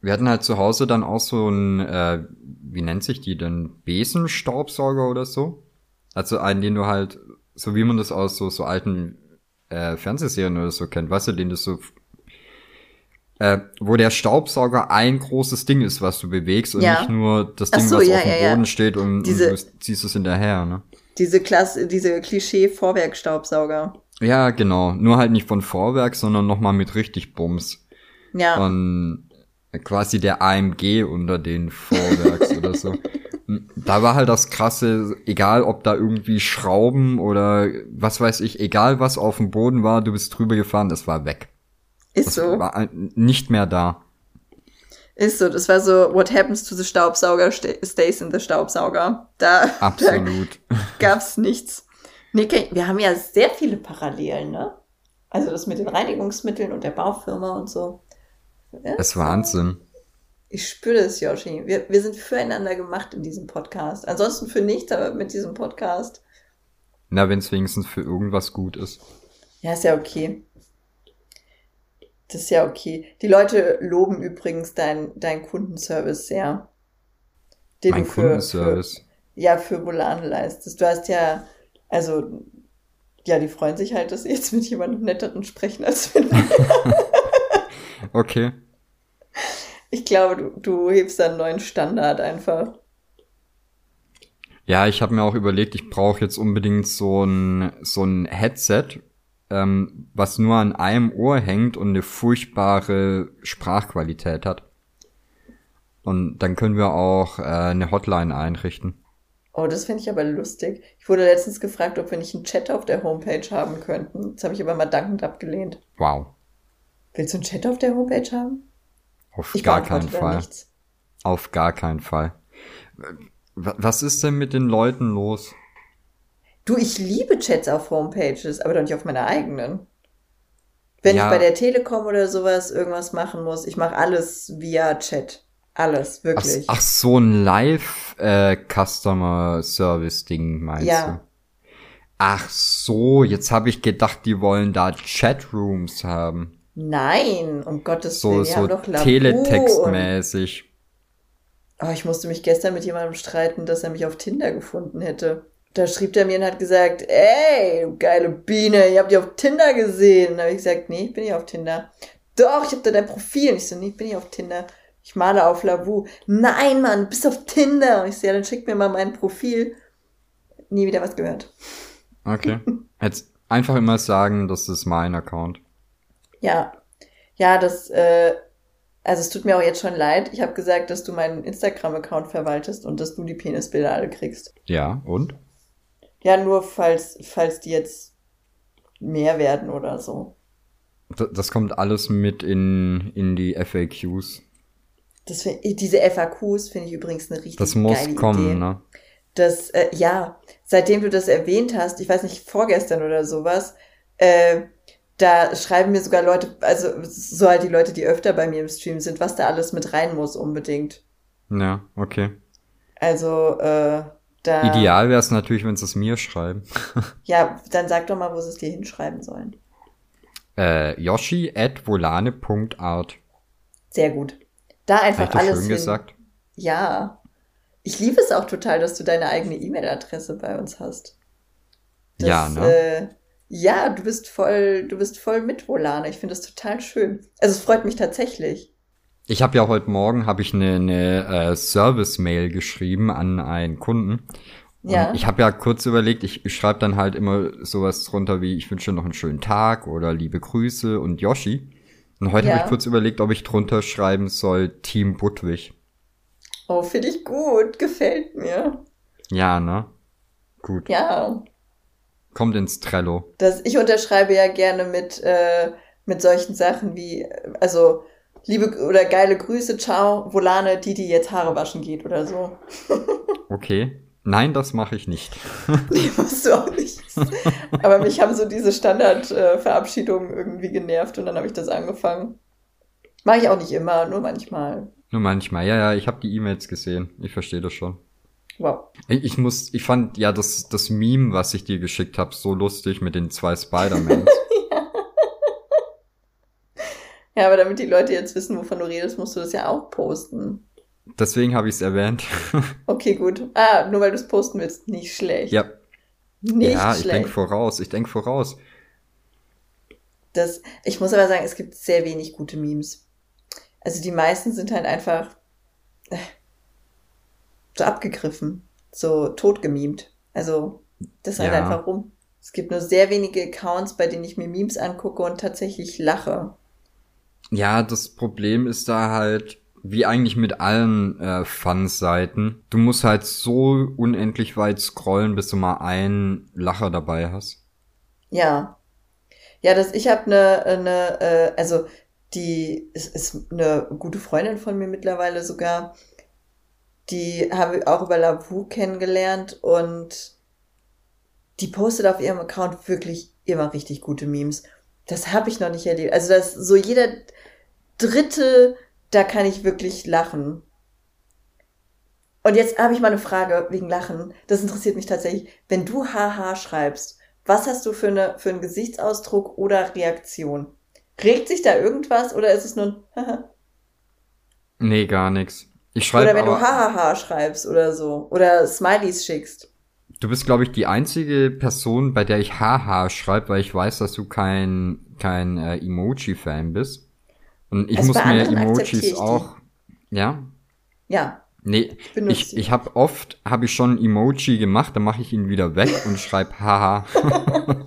Wir hatten halt zu Hause dann auch so ein, äh, wie nennt sich die denn? Besenstaubsauger oder so? Also einen, den du halt, so wie man das aus so, so alten äh, Fernsehserien oder so kennt, weißt du, den du so äh, wo der Staubsauger ein großes Ding ist, was du bewegst und ja. nicht nur das Ding, so, was ja, auf dem ja, Boden steht und, diese, und du ziehst es hinterher, ne? Diese Klasse, diese Klischee-Vorwerkstaubsauger. Ja, genau. Nur halt nicht von Vorwerk, sondern nochmal mit richtig Bums. Ja. Von quasi der AMG unter den Vorwerks oder so. [laughs] Da war halt das krasse, egal ob da irgendwie Schrauben oder was weiß ich, egal was auf dem Boden war, du bist drüber gefahren, das war weg. Ist das so. War nicht mehr da. Ist so, das war so, what happens to the Staubsauger stays in the Staubsauger. Da, Absolut. Da [laughs] gab's nichts. Nee, wir haben ja sehr viele Parallelen, ne? Also das mit den Reinigungsmitteln und der Baufirma und so. Ja, das ist Wahnsinn. Ich spüre das, Yoshi. Wir, wir sind füreinander gemacht in diesem Podcast. Ansonsten für nichts, aber mit diesem Podcast. Na, wenn es wenigstens für irgendwas gut ist. Ja, ist ja okay. Das ist ja okay. Die Leute loben übrigens deinen dein Kundenservice sehr. Den mein du für, Kundenservice? Für, ja, für Volane leistest. Du hast ja, also, ja, die freuen sich halt, dass sie jetzt mit jemandem netteren sprechen als mit [laughs] Okay. Ich glaube, du, du hebst da einen neuen Standard einfach. Ja, ich habe mir auch überlegt, ich brauche jetzt unbedingt so ein, so ein Headset, ähm, was nur an einem Ohr hängt und eine furchtbare Sprachqualität hat. Und dann können wir auch äh, eine Hotline einrichten. Oh, das finde ich aber lustig. Ich wurde letztens gefragt, ob wir nicht einen Chat auf der Homepage haben könnten. Das habe ich aber mal dankend abgelehnt. Wow. Willst du einen Chat auf der Homepage haben? Auf ich gar keinen Fall. Auf gar keinen Fall. Was ist denn mit den Leuten los? Du, ich liebe Chats auf Homepages, aber doch nicht auf meiner eigenen. Wenn ja. ich bei der Telekom oder sowas irgendwas machen muss, ich mache alles via Chat. Alles, wirklich. Ach, ach so ein Live-Customer-Service-Ding äh, meinst ja. du? Ach so, jetzt habe ich gedacht, die wollen da Chatrooms haben. Nein, um Gottes Willen, so, so Teletextmäßig. Oh, ich musste mich gestern mit jemandem streiten, dass er mich auf Tinder gefunden hätte da schrieb der mir und hat gesagt, ey, geile Biene, ihr habt die auf Tinder gesehen. Und da habe ich gesagt, nee, ich bin nicht auf Tinder. Doch, ich habe da dein Profil. Und ich so, nee, ich bin nicht auf Tinder. Ich male auf Lavu. Nein, Mann, bist auf Tinder. Und ich so, ja, dann schick mir mal mein Profil. Nie wieder was gehört. Okay. [laughs] Jetzt einfach immer sagen, das ist mein Account. Ja. Ja, das, äh, also es tut mir auch jetzt schon leid. Ich habe gesagt, dass du meinen Instagram-Account verwaltest und dass du die Penisbilder alle kriegst. Ja, und? Ja, nur falls, falls die jetzt mehr werden oder so. Das, das kommt alles mit in, in die FAQs. Das, diese FAQs finde ich übrigens eine richtig Das muss geile kommen, Idee. ne? Das, äh, ja, seitdem du das erwähnt hast, ich weiß nicht, vorgestern oder sowas, äh, da schreiben mir sogar Leute, also so halt die Leute, die öfter bei mir im Stream sind, was da alles mit rein muss unbedingt. Ja, okay. Also, äh, da. Ideal wäre es natürlich, wenn sie es mir schreiben. [laughs] Ja, dann sag doch mal, wo sie es dir hinschreiben sollen. Äh, Yoshi at volane.art. Sehr gut. Da einfach das alles schön hin. gesagt? Ja. Ich liebe es auch total, dass du deine eigene E-Mail-Adresse bei uns hast. Das, Ja, ne? Äh, ja, du bist voll, du bist voll mit Volane. Ich finde das total schön. Also es freut mich tatsächlich. Ich habe ja heute Morgen habe ich eine, eine äh, Service-Mail geschrieben an einen Kunden. Und Ja. Ich habe ja kurz überlegt, ich, ich schreibe dann halt immer sowas drunter wie, ich wünsche noch einen schönen Tag oder liebe Grüße und Yoshi. Und heute Ja. habe ich kurz überlegt, ob ich drunter schreiben soll Team Budwig. Oh, finde ich gut. Gefällt mir. Ja, ne? Gut. Ja. Kommt ins Trello. Das, ich unterschreibe ja gerne mit, äh, mit solchen Sachen wie, also, liebe oder geile Grüße, ciao, Volane, die, die jetzt Haare waschen geht oder so. [laughs] Okay. Nein, das mache ich nicht. [laughs] Nee, musst du auch nicht. Aber mich haben so diese Standard-Verabschiedungen irgendwie genervt und dann habe ich das angefangen. Mache ich auch nicht immer, nur manchmal. Nur manchmal. Ja, ja, ich habe die E-Mails gesehen. Ich verstehe das schon. Wow. Ich ich muss, ich fand ja das, das Meme, was ich dir geschickt habe, so lustig mit den zwei Spider-Mans. [laughs] Ja, aber damit die Leute jetzt wissen, wovon du redest, musst du das ja auch posten. Deswegen habe ich es erwähnt. [laughs] Okay, gut. Ah, nur weil du es posten willst. Nicht schlecht. ja, Nicht ja, ich schlecht. denk voraus, ich denk voraus. Das, ich muss aber sagen, es gibt sehr wenig gute Memes. Also die meisten sind halt einfach äh, so abgegriffen, so totgemimt. Also das ist halt Ja. einfach rum. Es gibt nur sehr wenige Accounts, bei denen ich mir Memes angucke und tatsächlich lache. Ja, das Problem ist da halt, wie eigentlich mit allen äh, Fun-Seiten, du musst halt so unendlich weit scrollen, bis du mal einen Lacher dabei hast. Ja. Ja, das, ich habe eine, eine äh, also die ist, ist eine gute Freundin von mir mittlerweile sogar. Die habe ich auch über Lavu kennengelernt und die postet auf ihrem Account wirklich immer richtig gute Memes. Das habe ich noch nicht erlebt. Also das so jeder dritte, da kann ich wirklich lachen. Und jetzt habe ich mal eine Frage wegen Lachen. Das interessiert mich tatsächlich. Wenn du haha schreibst, was hast du für, eine, für einen Gesichtsausdruck oder Reaktion? Regt sich da irgendwas oder ist es nur ein haha? Nee, gar nix. Ich schreibe Oder wenn aber, du hahaha schreibst oder so. Oder Smileys schickst. Du bist, glaube ich, die einzige Person, bei der ich haha schreibe, weil ich weiß, dass du kein, kein äh, Emoji-Fan bist. Und ich Also muss mir Emojis ich auch, ja, Ja, Nee, ich, sie. ich habe oft, habe ich schon ein Emoji gemacht, dann mache ich ihn wieder weg [laughs] und schreibe haha. [laughs]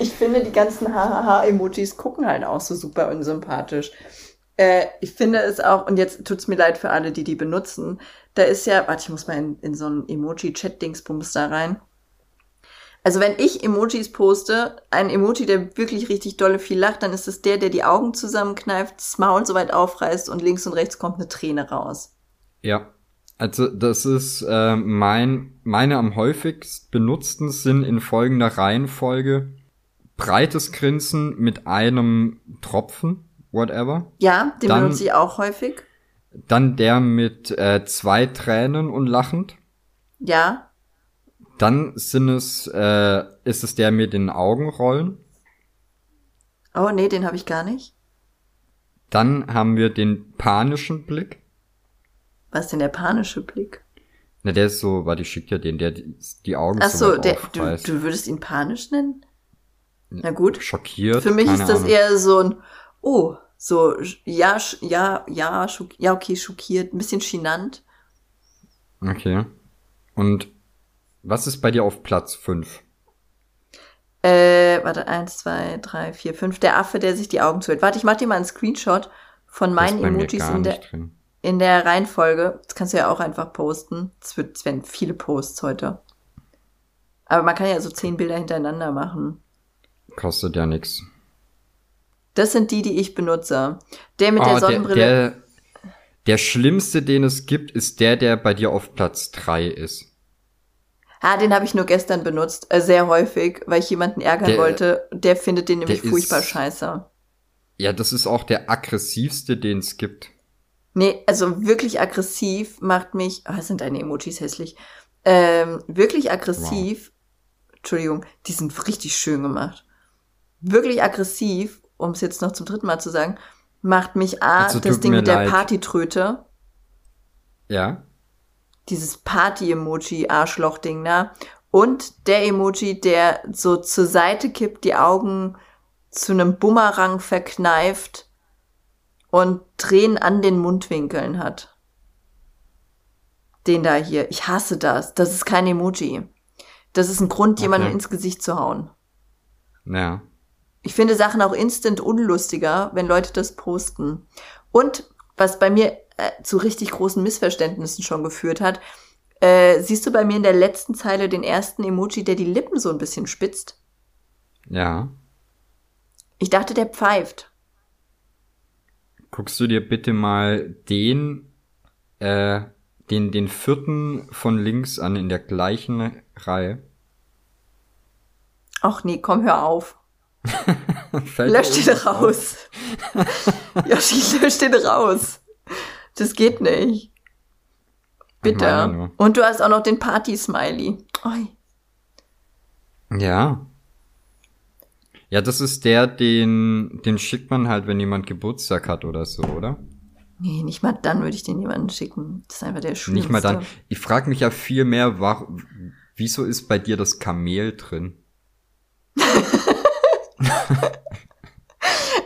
Ich finde, die ganzen Hahaha-Emojis gucken halt auch so super unsympathisch. Äh, ich finde es auch, und jetzt tut's mir leid für alle, die die benutzen, da ist ja, warte, ich muss mal in, in so ein Emoji-Chat-Dingsbums da rein. Also wenn ich Emojis poste, ein Emoji, der wirklich richtig dolle viel lacht, dann ist es der, der die Augen zusammenkneift, das Maul so weit aufreißt und links und rechts kommt eine Träne raus. ja. Also das ist äh, mein, meine am häufigst benutzten sind in folgender Reihenfolge breites Grinsen mit einem Tropfen, whatever. Ja, den Dann- benutze ich auch häufig. Dann der mit äh, zwei Tränen und lachend. Ja, Dann sind es, äh, ist es der mit den Augenrollen. oh nee, den habe ich gar nicht. Dann haben wir den panischen Blick. Was ist denn der panische Blick? Na, der ist so, warte, ich schick dir den, der die, die Augen Ach so der, du, du würdest ihn panisch nennen? Na gut. Schockiert. Für mich ist das Ahnung. eher so ein, oh, So, ja, ja, ja, ja, okay, schockiert, ein bisschen chinant. Okay. Und was ist bei dir auf Platz 5? Äh, warte, eins, zwei, drei, vier, fünf. Der Affe, der sich die Augen zuhält. Warte, ich mach dir mal einen Screenshot von meinen Emojis in der, drin. in der Reihenfolge. Das kannst du ja auch einfach posten. Es werden viele Posts heute. Aber man kann ja so zehn Bilder hintereinander machen. Kostet ja nix. Das sind die, die ich benutze. Der mit der Oh, der, Sonnenbrille. der, der schlimmste, den es gibt, ist der, der bei dir auf Platz 3 ist. ah, den habe ich nur gestern benutzt. Äh, sehr häufig, weil ich jemanden ärgern Der- wollte. Der findet den nämlich der furchtbar ist- scheiße. Ja, das ist auch der aggressivste, den es gibt. Nee, also wirklich aggressiv macht mich. Ah, sind deine Emojis hässlich. Ähm, wirklich aggressiv. Entschuldigung, die sind richtig schön gemacht. Wirklich aggressiv, um es jetzt noch zum dritten Mal zu sagen, macht mich A, Also, das Ding mit der leid. Partytröte. Ja? Dieses Party-Emoji-Arschloch-Ding da. Und der Emoji, der so zur Seite kippt, die Augen zu einem Bumerang verkneift und Tränen an den Mundwinkeln hat. Den da hier. Ich hasse das. Das ist kein Emoji. Das ist ein Grund, jemandem Okay. ins Gesicht zu hauen. Ja. Ich finde Sachen auch instant unlustiger, wenn Leute das posten. Und was bei mir äh, zu richtig großen Missverständnissen schon geführt hat, äh, siehst du bei mir in der letzten Zeile den ersten Emoji, der die Lippen so ein bisschen spitzt? Ja. Ich dachte, der pfeift. Guckst du dir bitte mal den, äh, den, den vierten von links an in der gleichen Reihe. Ach nee, komm, hör auf. Lösch den raus. [laughs] Yoshi, lösch den raus. Das geht nicht. Bitte. Und du hast auch noch den Party-Smiley. Ja. Ja, das ist der, den, den schickt man halt, wenn jemand Geburtstag hat oder so, oder? Nee, nicht mal dann würde ich den jemanden schicken. Das ist einfach der Schlimmste. Nicht mal dann. Ich frage mich ja viel mehr, wieso ist bei dir das Kamel drin? [laughs] [laughs]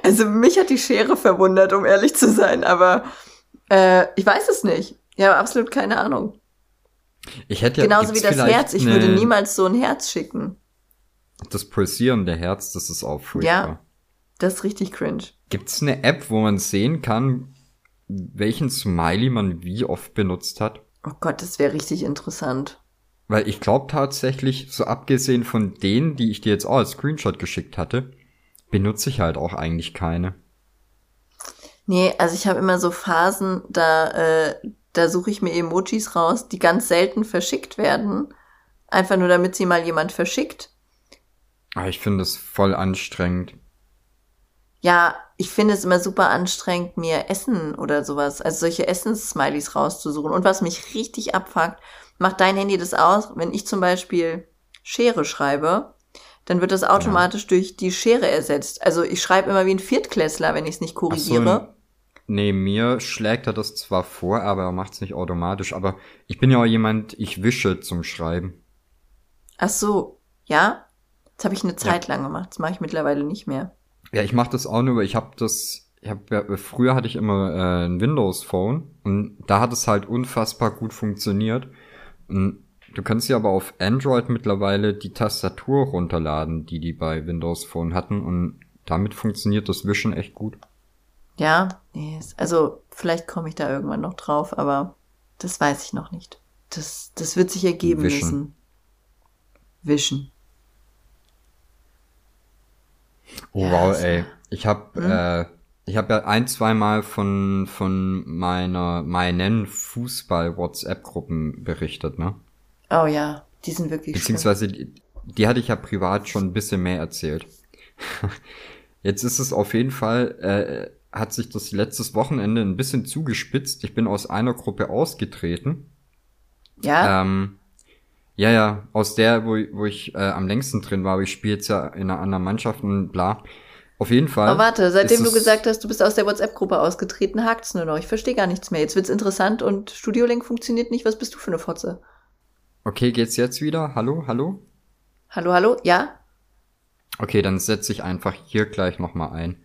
Also mich hat die Schere verwundert, um ehrlich zu sein, aber äh, ich weiß es nicht. Ich habe absolut keine Ahnung. Ich hätte ja Genauso wie das Herz. Ich würde niemals so ein Herz schicken. Das pulsierende Herz, das ist auch furchtbar. Ja. Das ist richtig cringe. Gibt's eine App, wo man sehen kann, welchen Smiley man wie oft benutzt hat? Oh Gott, das wäre richtig interessant. Weil ich glaube tatsächlich, so abgesehen von denen, die ich dir jetzt auch als Screenshot geschickt hatte, benutze ich halt auch eigentlich keine. Nee, also ich habe immer so Phasen, da, äh, da suche ich mir Emojis raus, die ganz selten verschickt werden. Einfach nur, damit sie mal jemand verschickt. Aber ich finde es voll anstrengend. Ja, ich finde es immer super anstrengend, mir Essen oder sowas, also solche Essenssmileys rauszusuchen. Und was mich richtig abfuckt, macht dein Handy das aus, wenn ich zum Beispiel Schere schreibe, dann wird das automatisch durch die Schere ersetzt. Also ich schreibe immer wie ein Viertklässler, wenn ich es nicht so, korrigiere. nee, mir schlägt er das zwar vor, aber er macht es nicht automatisch. Aber ich bin ja auch jemand, ich wische zum Schreiben. Ach so, ja? Das habe ich eine Zeit lang gemacht. Das mache ich mittlerweile nicht mehr. Ja, ich mache das auch nur, weil ich habe das, ich hab, ja, früher hatte ich immer äh, ein Windows Phone und da hat es halt unfassbar gut funktioniert. Du kannst ja aber auf Android mittlerweile die Tastatur runterladen, die die bei Windows Phone hatten und damit funktioniert das Wischen echt gut. Ja, also vielleicht komme ich da irgendwann noch drauf, aber das weiß ich noch nicht. Das, das wird sich ergeben Wischen. müssen. Wischen. Oh, Ja, wow, ey. Ich habe Hm? äh, ich habe ja ein, zwei Mal von von meiner meinen Fußball WhatsApp Gruppen berichtet, ne? Oh ja, die sind wirklich schlimm. Beziehungsweise die, die hatte ich ja privat schon ein bisschen mehr erzählt. [laughs] Jetzt ist es auf jeden Fall, äh, hat sich das letztes Wochenende ein bisschen zugespitzt. Ich bin aus einer Gruppe ausgetreten. Ja, Ähm, ja, ja, aus der, wo, wo ich äh, am längsten drin war, ich spiele jetzt ja in einer anderen Mannschaft und bla. Auf jeden Fall. aber warte, seitdem du es- gesagt hast, du bist aus der WhatsApp-Gruppe ausgetreten, hakt's nur noch. Ich verstehe gar nichts mehr. Jetzt wird's interessant und Studiolink funktioniert nicht. Was bist du für eine Fotze? Okay, geht's jetzt wieder? Hallo, hallo? Hallo, hallo? Ja? Okay, dann setze ich einfach hier gleich nochmal ein.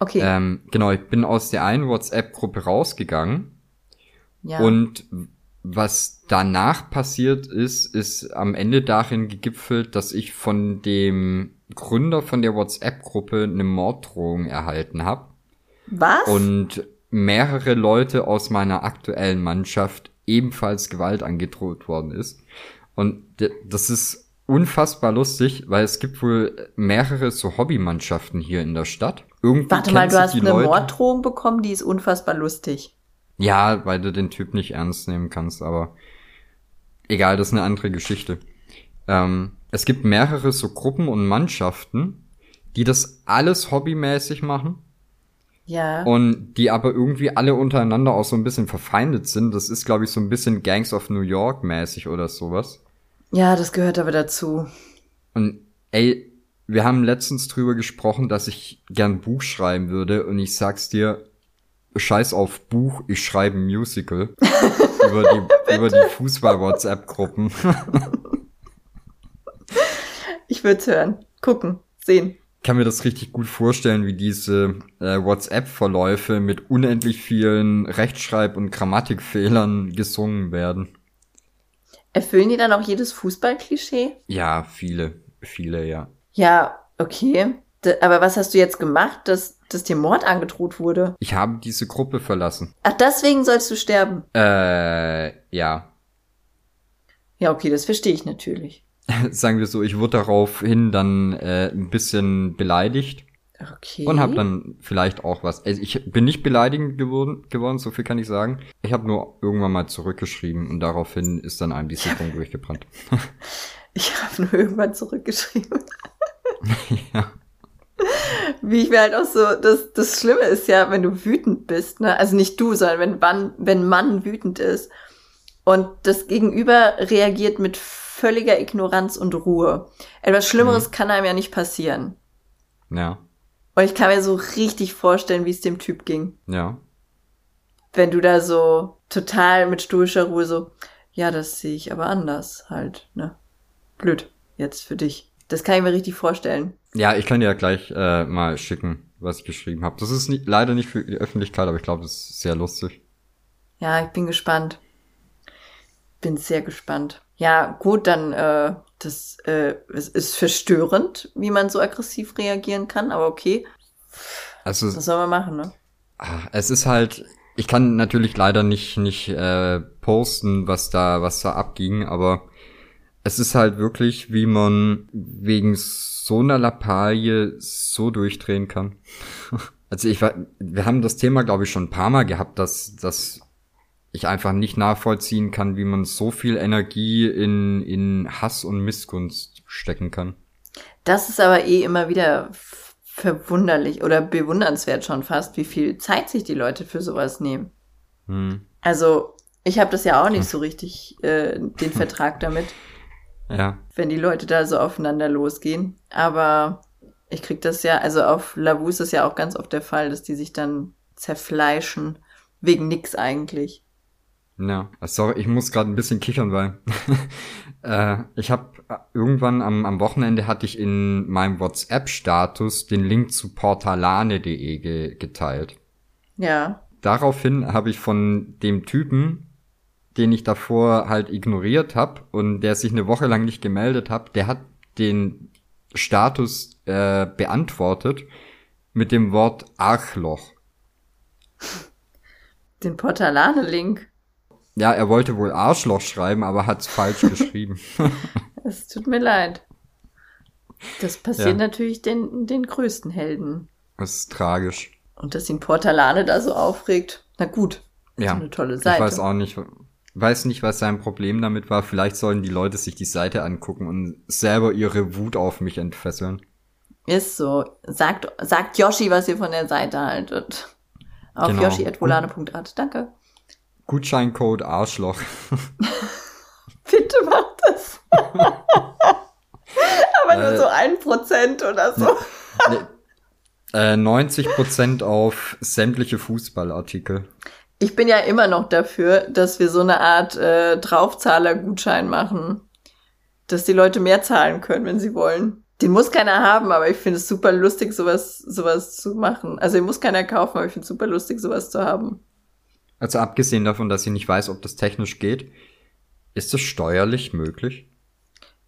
Okay. Ähm, genau, ich bin aus der einen WhatsApp-Gruppe rausgegangen ja. und was danach passiert ist, ist am Ende darin gegipfelt, dass ich von dem Gründer von der WhatsApp-Gruppe eine Morddrohung erhalten habe. Was? Und mehrere Leute aus meiner aktuellen Mannschaft ebenfalls Gewalt angedroht worden ist. Und das ist unfassbar lustig, weil es gibt wohl mehrere so Hobbymannschaften hier in der Stadt. Irgendwie Warte mal, du hast eine Leute. Morddrohung bekommen, die ist unfassbar lustig. Ja, weil du den Typ nicht ernst nehmen kannst, aber egal, das ist eine andere Geschichte. Ähm, es gibt mehrere so Gruppen und Mannschaften, die das alles hobbymäßig machen. Ja. Und die aber irgendwie alle untereinander auch so ein bisschen verfeindet sind. Das ist, glaube ich, so ein bisschen Gangs of New York mäßig oder sowas. Ja, das gehört aber dazu. Und ey, wir haben letztens drüber gesprochen, dass ich gern Buch schreiben würde und ich sag's dir, scheiß auf Buch, ich schreibe ein Musical [laughs] über die, über die Fußball-WhatsApp-Gruppen. [laughs] ich würde hören, gucken, sehen. Ich kann mir das richtig gut vorstellen, wie diese äh, WhatsApp-Verläufe mit unendlich vielen Rechtschreib- und Grammatikfehlern gesungen werden. Erfüllen die dann auch jedes Fußballklischee? Ja, viele, viele, ja. Ja, okay. aber was hast du jetzt gemacht, dass, dass dir Mord angedroht wurde? Ich habe diese Gruppe verlassen. Ach, deswegen sollst du sterben? Äh, ja. Ja, okay, das verstehe ich natürlich. [laughs] Sagen wir so, ich wurde daraufhin dann äh, ein bisschen beleidigt. Okay. Und habe dann vielleicht auch was. Also ich bin nicht beleidigend geworden, geworden, so viel kann ich sagen. Ich habe nur irgendwann mal zurückgeschrieben und daraufhin ist dann einem die Sicherung durchgebrannt. [laughs] ich habe nur irgendwann zurückgeschrieben. [laughs] ja. Wie ich mir halt auch so, das, das Schlimme ist ja, wenn du wütend bist, ne? Also nicht du, sondern wenn man, wenn man wütend ist und das Gegenüber reagiert mit völliger Ignoranz und Ruhe. Etwas Schlimmeres mhm. kann einem ja nicht passieren. Ja. Und ich kann mir so richtig vorstellen, wie es dem Typ ging. Ja. Wenn du da so total mit stoischer Ruhe so, ja, das sehe ich aber anders halt, ne? Blöd, jetzt für dich. Das kann ich mir richtig vorstellen. Ja, ich kann dir ja gleich äh, mal schicken, was ich geschrieben habe. Das ist nicht, leider nicht für die Öffentlichkeit, aber ich glaube, das ist sehr lustig. Ja, ich bin gespannt. Bin sehr gespannt. Ja, gut, dann äh, das äh, es ist verstörend, wie man so aggressiv reagieren kann, aber okay. Also, Was soll man machen, ne? Ah, es ist halt, ich kann natürlich leider nicht, nicht äh, posten, was da, was da abging, aber es ist halt wirklich, wie man wegen so einer Lappalie so durchdrehen kann. [laughs] also ich war, wir haben das Thema, glaube ich, schon ein paar Mal gehabt, dass, dass ich einfach nicht nachvollziehen kann, wie man so viel Energie in, in Hass und Missgunst stecken kann. Das ist aber eh immer wieder verwunderlich oder bewundernswert schon fast, wie viel Zeit sich die Leute für sowas nehmen. Hm. Also, ich habe das ja auch nicht so richtig, äh, den Vertrag [laughs] damit. Ja. Wenn die Leute da so aufeinander losgehen. Aber ich krieg das ja, also auf Lavu ist ja auch ganz oft der Fall, dass die sich dann zerfleischen. Wegen nix eigentlich. Ja, sorry, ich muss gerade ein bisschen kichern, weil [laughs] äh, ich habe irgendwann am, am Wochenende hatte ich in meinem WhatsApp-Status den Link zu portalane.de ge geteilt. Ja. Daraufhin habe ich von dem Typen, den ich davor halt ignoriert habe und der sich eine Woche lang nicht gemeldet hat, der hat den Status äh, beantwortet mit dem Wort Archloch. Den Portalane-Link. Ja, er wollte wohl Arschloch schreiben, aber hat's falsch [laughs] geschrieben. Es tut mir leid. Das passiert ja. natürlich den, den größten Helden. Das ist tragisch. Und dass ihn Portalane da so aufregt. Na gut. Ja. eine tolle Seite. Ich weiß auch nicht, weiß nicht, was sein Problem damit war. Vielleicht sollen die Leute sich die Seite angucken und selber ihre Wut auf mich entfesseln. Ist so. Sagt, sagt Yoshi, was ihr von der Seite haltet. Auf genau. yoshi.volane.art. Danke. Gutscheincode Arschloch. [laughs] Bitte mach das. [laughs] Aber nur äh, so ein Prozent oder so. Ne, äh, 90 Prozent auf sämtliche Fußballartikel. Ich bin ja immer noch dafür, dass wir so eine Art äh, Draufzahler-Gutschein machen. Dass die Leute mehr zahlen können, wenn sie wollen. Den muss keiner haben, aber ich finde es super lustig, sowas, sowas zu machen. Also den muss keiner kaufen, aber ich finde es super lustig, sowas zu haben. Also abgesehen davon, dass ich nicht weiß, ob das technisch geht, ist das steuerlich möglich?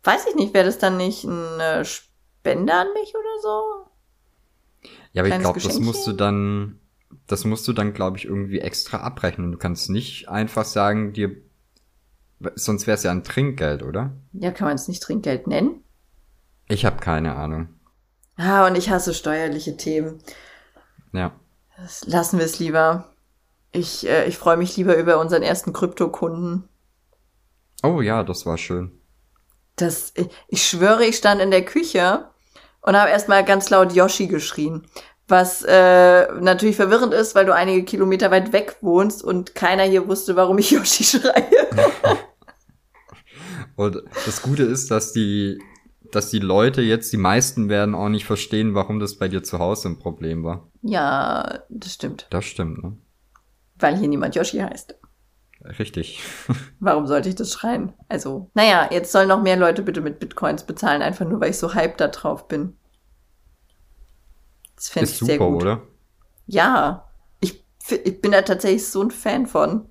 Weiß ich nicht, wäre das dann nicht eine Spende an mich oder so? Ja, aber ich glaube, das musst du dann, das musst du dann, glaube ich, irgendwie extra abrechnen. Du kannst nicht einfach sagen, dir, sonst wäre es ja ein Trinkgeld, oder? Ja, kann man es nicht Trinkgeld nennen? Ich habe keine Ahnung. Ah, und ich hasse steuerliche Themen. Ja. Das lassen wir es lieber. Ich, äh, ich freue mich lieber über unseren ersten Kryptokunden. Oh ja, das war schön. Das, ich, ich schwöre, ich stand in der Küche und habe erstmal ganz laut Yoshi geschrien. Was äh, natürlich verwirrend ist, weil du einige Kilometer weit weg wohnst und keiner hier wusste, warum ich Yoshi [laughs] schreie. [laughs] Und das Gute ist, dass die, dass die Leute jetzt, die meisten werden auch nicht verstehen, warum das bei dir zu Hause ein Problem war. ja, das stimmt. Das stimmt, ne? Weil hier niemand Yoshi heißt. Richtig. [laughs] Warum sollte ich das schreien? Also, naja, jetzt sollen noch mehr Leute bitte mit Bitcoins bezahlen, einfach nur, weil ich so hyped da drauf bin. Das fände ich Ist sehr super, gut. oder? Ja, ich, ich bin da tatsächlich so ein Fan von.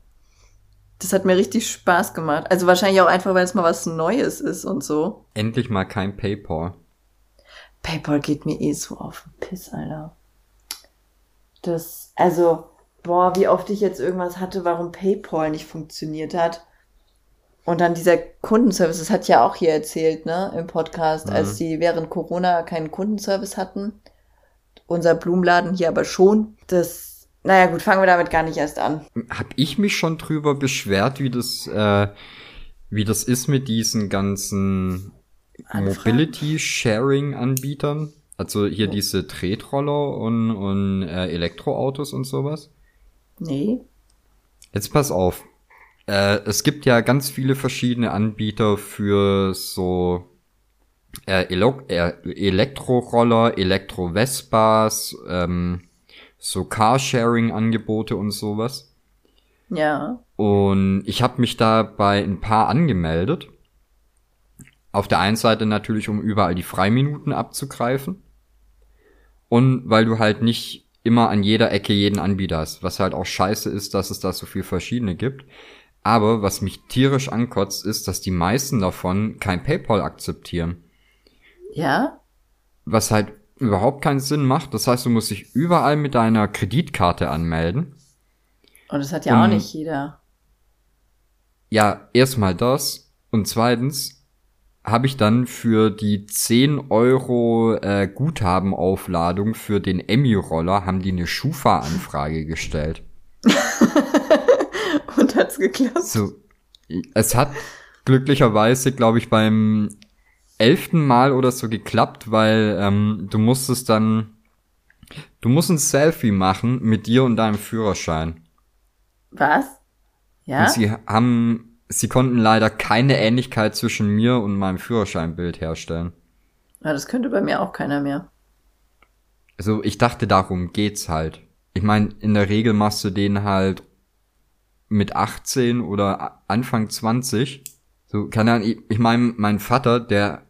Das hat mir richtig Spaß gemacht. Also wahrscheinlich auch einfach, weil es mal was Neues ist und so. Endlich mal kein PayPal. PayPal geht mir eh so auf den Piss, Alter. Das, also, boah, wie oft ich jetzt irgendwas hatte, warum PayPal nicht funktioniert hat. Und dann dieser Kundenservice, das hat ja auch hier erzählt, ne, im Podcast, Mhm. als die während Corona keinen Kundenservice hatten. Unser Blumenladen hier aber schon. Das, naja, gut, fangen wir damit gar nicht erst an. Hab ich mich schon drüber beschwert, wie das, äh, wie das ist mit diesen ganzen? Mobility-Sharing-Anbietern? Also hier diese Tretroller und, und äh, Elektroautos und sowas? Nee. Jetzt pass auf. Äh, es gibt ja ganz viele verschiedene Anbieter für so äh, Elo äh, Elektroroller, Elektro-Vespas, ähm, so Carsharing-Angebote und sowas. Ja. Und ich habe mich da bei ein paar angemeldet. Auf der einen Seite natürlich, um überall die Freiminuten abzugreifen. Und weil du halt nicht immer an jeder Ecke jeden Anbieter hast. Was halt auch scheiße ist, dass es da so viel verschiedene gibt. Aber was mich tierisch ankotzt, ist, dass die meisten davon kein PayPal akzeptieren. Ja? Was halt überhaupt keinen Sinn macht. Das heißt, du musst dich überall mit deiner Kreditkarte anmelden. Und das hat ja auch Und- nicht jeder. Ja, erstmal das. Und zweitens habe ich dann für die 10 Euro äh, Guthabenaufladung für den Emmy-Roller haben die eine Schufa-Anfrage gestellt. [laughs] Und hat's geklappt? So, es hat glücklicherweise, glaube ich, beim elften Mal oder so geklappt, weil ähm, du musstest dann, du musst ein Selfie machen mit dir und deinem Führerschein. Was? Ja? Und sie haben, sie konnten leider keine Ähnlichkeit zwischen mir und meinem Führerscheinbild herstellen. ja, das könnte bei mir auch keiner mehr. Also ich dachte, darum geht's halt. Ich meine, in der Regel machst du den halt mit 18 oder Anfang 20. So, keine Ahnung, ich, ich meine, mein Vater, der,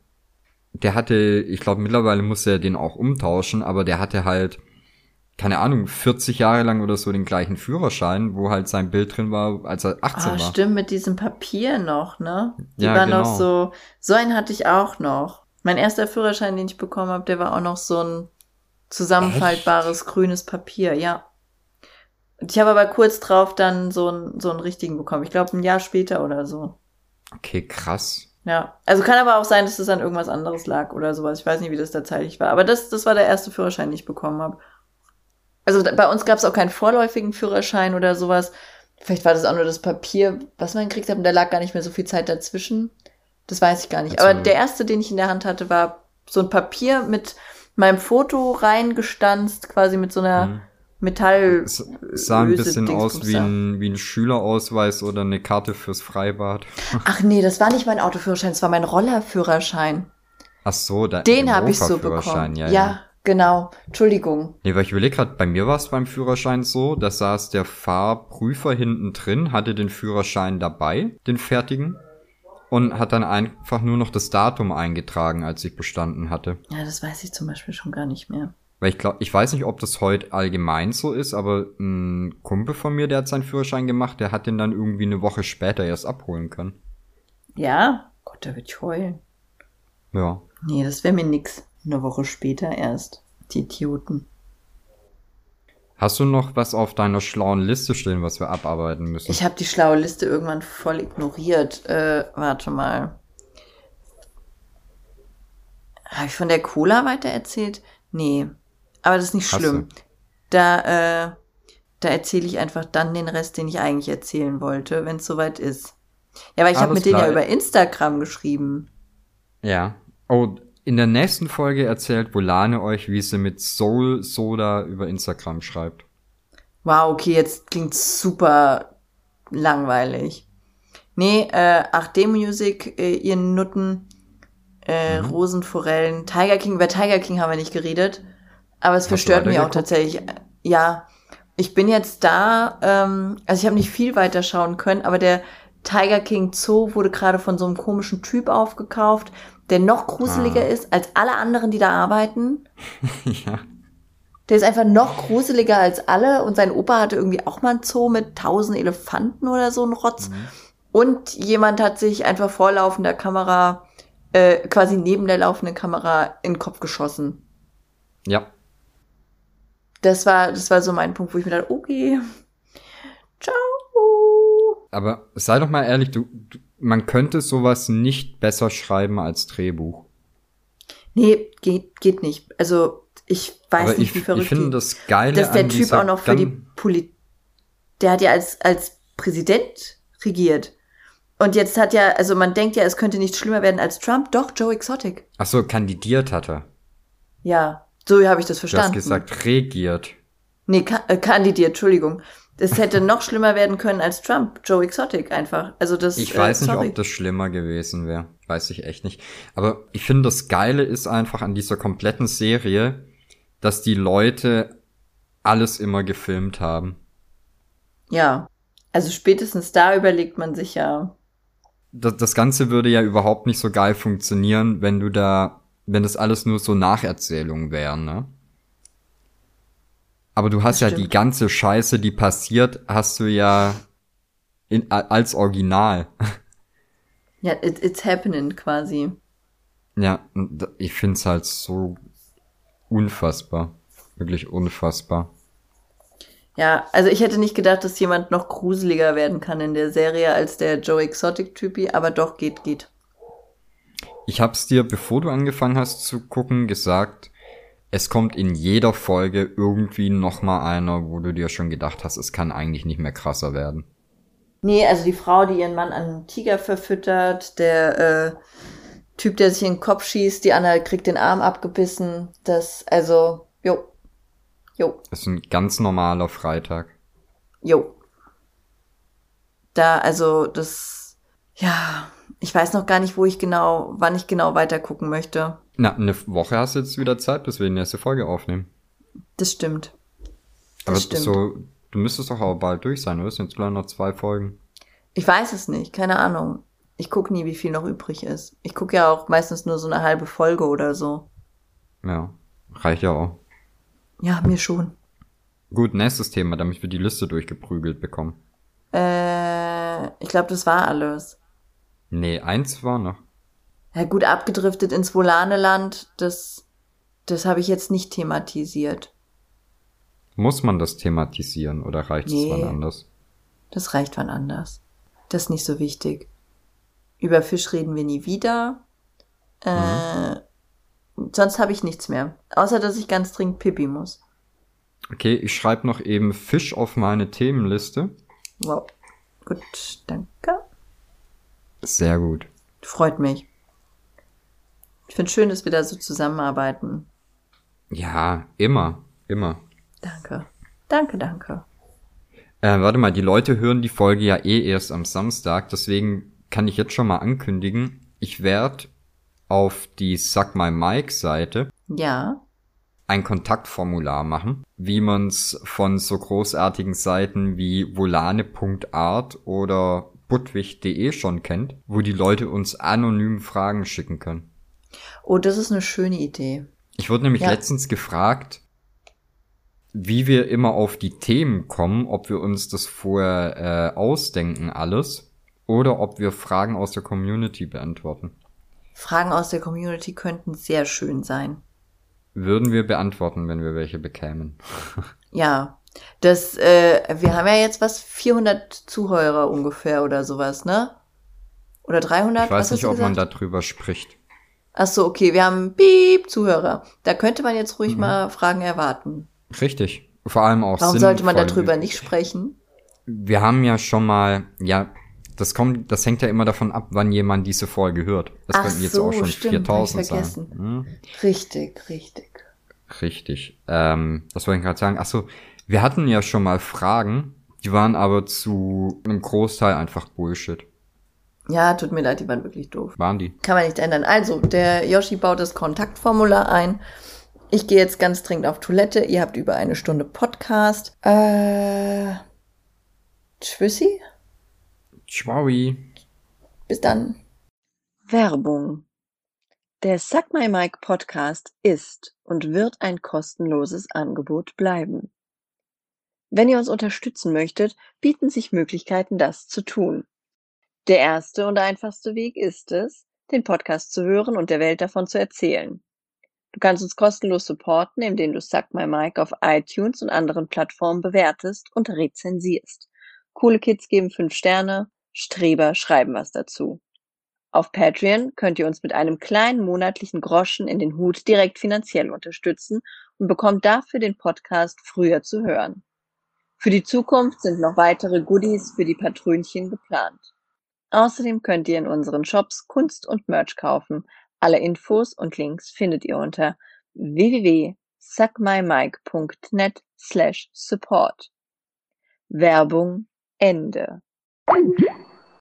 der hatte, ich glaube mittlerweile muss er den auch umtauschen, aber der hatte halt, keine Ahnung, 40 Jahre lang oder so den gleichen Führerschein, wo halt sein Bild drin war, als er 18 Ah, war. stimmt, mit diesem Papier noch, ne? Die Ja, noch genau. so, so einen hatte ich auch noch. Mein erster Führerschein, den ich bekommen habe, der war auch noch so ein zusammenfaltbares grünes Papier, ja. Ich habe aber kurz drauf dann so einen, so einen richtigen bekommen. Ich glaube, ein Jahr später oder so. Okay, krass. Ja. Also kann aber auch sein, dass das an irgendwas anderes lag oder sowas. Ich weiß nicht, wie das da zeitlich war. Aber das, das war der erste Führerschein, den ich bekommen habe. Also bei uns gab es auch keinen vorläufigen Führerschein oder sowas. Vielleicht war das auch nur das Papier, was man gekriegt hat, und da lag gar nicht mehr so viel Zeit dazwischen. Das weiß ich gar nicht. Also- Aber der erste, den ich in der Hand hatte, war so ein Papier mit meinem Foto reingestanzt, quasi mit so einer Mhm. Metall. Es sah ein bisschen aus Dingsbums wie da. ein, wie ein Schülerausweis oder eine Karte fürs Freibad. [laughs] Ach nee, das war nicht mein Autoführerschein, das war mein Rollerführerschein. Ach so, da, Den habe ich so bekommen. Ja, Ja, ja. Genau. Entschuldigung. Nee, weil ich überlege gerade, bei mir war es beim Führerschein so, da saß der Fahrprüfer hinten drin, hatte den Führerschein dabei, den fertigen. und hat dann einfach nur noch das Datum eingetragen, als ich bestanden hatte. Ja, das weiß ich zum Beispiel schon gar nicht mehr. Weil ich glaube, ich weiß nicht, ob das heute allgemein so ist, aber ein Kumpel von mir, der hat seinen Führerschein gemacht, der hat den dann irgendwie eine Woche später erst abholen können. Ja? Gott, da wird ich heulen. Ja. Nee, das wäre mir nix. Eine Woche später erst. Die Idioten. Hast du noch was auf deiner schlauen Liste stehen, was wir abarbeiten müssen? Ich habe die schlaue Liste irgendwann voll ignoriert. Äh, warte mal. Habe ich von der Cola weiter erzählt? Nee. Aber das ist nicht Hast schlimm. Da, äh, da erzähle ich einfach dann den Rest, den ich eigentlich erzählen wollte, wenn es soweit ist. Ja, aber ich habe mit denen ja klar. über Instagram geschrieben. Ja. Oh, in der nächsten Folge erzählt Volane euch, wie sie mit Soul Soda über Instagram schreibt. Wow, okay, jetzt klingt super langweilig. Nee, äh, 8D Music, äh, ihr Nutten, äh, Mhm. Rosenforellen, Tiger King, über Tiger King haben wir nicht geredet. Aber es du verstört mich auch tatsächlich. Ja, ich bin jetzt da, ähm, also ich habe nicht viel weiter schauen können, aber der Tiger King Zoo wurde gerade von so einem komischen Typ aufgekauft, der noch gruseliger Ah. ist als alle anderen, die da arbeiten. [laughs] ja. Der ist einfach noch gruseliger als alle und sein Opa hatte irgendwie auch mal einen Zoo mit tausend Elefanten oder so ein Rotz. Und jemand hat sich einfach vor laufender Kamera, äh, quasi neben der laufenden Kamera in den Kopf geschossen. Ja. Das war, das war so mein Punkt, wo ich mir dachte, okay, ciao. Aber sei doch mal ehrlich, du, du man könnte sowas nicht besser schreiben als Drehbuch. Nee, geht, geht nicht. Also, ich weiß Aber nicht, ich, wie verrückt ich finde das Geile dass der Typ auch noch für die gan- Poli der hat ja als, als Präsident regiert. Und jetzt hat ja, also man denkt ja, es könnte nicht schlimmer werden als Trump. Doch, Joe Exotic. Ach so, kandidiert hat er. Ja, so habe ich das Du verstanden. hast gesagt, regiert. Nee, ka äh, kandidiert, Entschuldigung. Es hätte noch schlimmer werden können als Trump. Joe Exotic einfach. Also das, Ich äh, weiß nicht, sorry. ob das schlimmer gewesen wäre. Weiß ich echt nicht. Aber ich finde, das Geile ist einfach an dieser kompletten Serie, dass die Leute alles immer gefilmt haben. Ja. Also spätestens da überlegt man sich ja. Das, das Ganze würde ja überhaupt nicht so geil funktionieren, wenn du da, wenn das alles nur so Nacherzählungen wären, ne? Aber du hast Das ja stimmt. die ganze Scheiße, die passiert, hast du ja in, als Original. [laughs] Ja, it, it's happening quasi. Ja, ich find's halt so unfassbar. Wirklich unfassbar. Ja, also ich hätte nicht gedacht, dass jemand noch gruseliger werden kann in der Serie als der Joe Exotic-Typi, aber doch, geht, geht. Ich hab's dir, bevor du angefangen hast zu gucken, gesagt, es kommt in jeder Folge irgendwie noch mal einer, wo du dir schon gedacht hast, es kann eigentlich nicht mehr krasser werden. Nee, also die Frau, die ihren Mann an einen Tiger verfüttert, der äh, Typ, der sich in den Kopf schießt, die Anna kriegt den Arm abgebissen, das, also, jo, jo, Das ist ein ganz normaler Freitag. jo. Da, also, das, ja, ich weiß noch gar nicht, wo ich genau, wann ich genau weiter gucken möchte. Na, eine Woche hast du jetzt wieder Zeit, bis wir die nächste Folge aufnehmen. Das stimmt. Das Aber stimmt. so, du müsstest doch aber bald durch sein, oder? Es sind jetzt leider noch zwei Folgen. Ich weiß es nicht, keine Ahnung. Ich gucke nie, wie viel noch übrig ist. Ich gucke ja auch meistens nur so eine halbe Folge oder so. Ja, reicht ja auch. Ja, mir schon. Gut, nächstes Thema, damit wir die Liste durchgeprügelt bekommen. Äh, ich glaube, das war alles. Nee, eins war noch. Ja, gut, abgedriftet ins Volaneland, das, das habe ich jetzt nicht thematisiert. Muss man das thematisieren oder reicht Nee. es wann anders? Das reicht wann anders. Das ist nicht so wichtig. Über Fisch reden wir nie wieder. Äh, sonst habe ich nichts mehr. Außer, dass ich ganz dringend pipi muss. Okay, ich schreibe noch eben Fisch auf meine Themenliste. Wow. Gut, danke. Sehr gut. Freut mich. Ich finde schön, dass wir da so zusammenarbeiten. Ja, immer, immer. Danke. Danke, danke. Äh, warte mal, die Leute hören die Folge ja eh erst am Samstag, deswegen kann ich jetzt schon mal ankündigen, ich werde auf die Suck My Mike Seite Ja. ein Kontaktformular machen, wie man's von so großartigen Seiten wie volane.art oder budwig.de schon kennt, wo die Leute uns anonym Fragen schicken können. Oh, das ist eine schöne Idee. Ich wurde nämlich Ja. letztens gefragt, wie wir immer auf die Themen kommen, ob wir uns das vorher äh, ausdenken alles oder ob wir Fragen aus der Community beantworten. Fragen aus der Community könnten sehr schön sein. Würden wir beantworten, wenn wir welche bekämen. [laughs] Ja, das, äh, wir haben ja jetzt was, 400 Zuhörer ungefähr oder sowas, ne? Oder 300? Ich weiß Was nicht, ob man darüber spricht. Ach so, okay, wir haben Piep Zuhörer. Da könnte man jetzt Mhm. ruhig mal Fragen erwarten. Richtig. Vor allem auch Warum sollte man darüber nicht sprechen? Wir haben ja schon mal, ja, das kommt, das hängt ja immer davon ab, wann jemand diese Folge hört. Es Ach könnten jetzt so, auch schon stimmt, hab ich 4000 sein. Hm? Richtig, richtig. Richtig. Ähm, was wollte ich gerade sagen? Ach so, wir hatten ja schon mal Fragen, die waren aber zu einem Großteil einfach Bullshit. Ja, tut mir leid, die waren wirklich doof. Waren die? Kann man nicht ändern. Also, der Yoshi baut das Kontaktformular ein. Ich gehe jetzt ganz dringend auf Toilette. Ihr habt über eine Stunde Podcast. Äh, tschüssi. Schwaui. Bis dann. Werbung. Der Suck My Mic Podcast ist und wird ein kostenloses Angebot bleiben. Wenn ihr uns unterstützen möchtet, bieten sich Möglichkeiten, das zu tun. Der erste und einfachste Weg ist es, den Podcast zu hören und der Welt davon zu erzählen. Du kannst uns kostenlos supporten, indem du Suck My Mic auf iTunes und anderen Plattformen bewertest und rezensierst. Coole Kids geben fünf Sterne, Streber schreiben was dazu. Auf Patreon könnt ihr uns mit einem kleinen monatlichen Groschen in den Hut direkt finanziell unterstützen und bekommt dafür den Podcast früher zu hören. Für die Zukunft sind noch weitere Goodies für die Patrönchen geplant. Außerdem könnt ihr in unseren Shops Kunst und Merch kaufen. Alle Infos und Links findet ihr unter www.suckmymike.net slash support. Werbung Ende.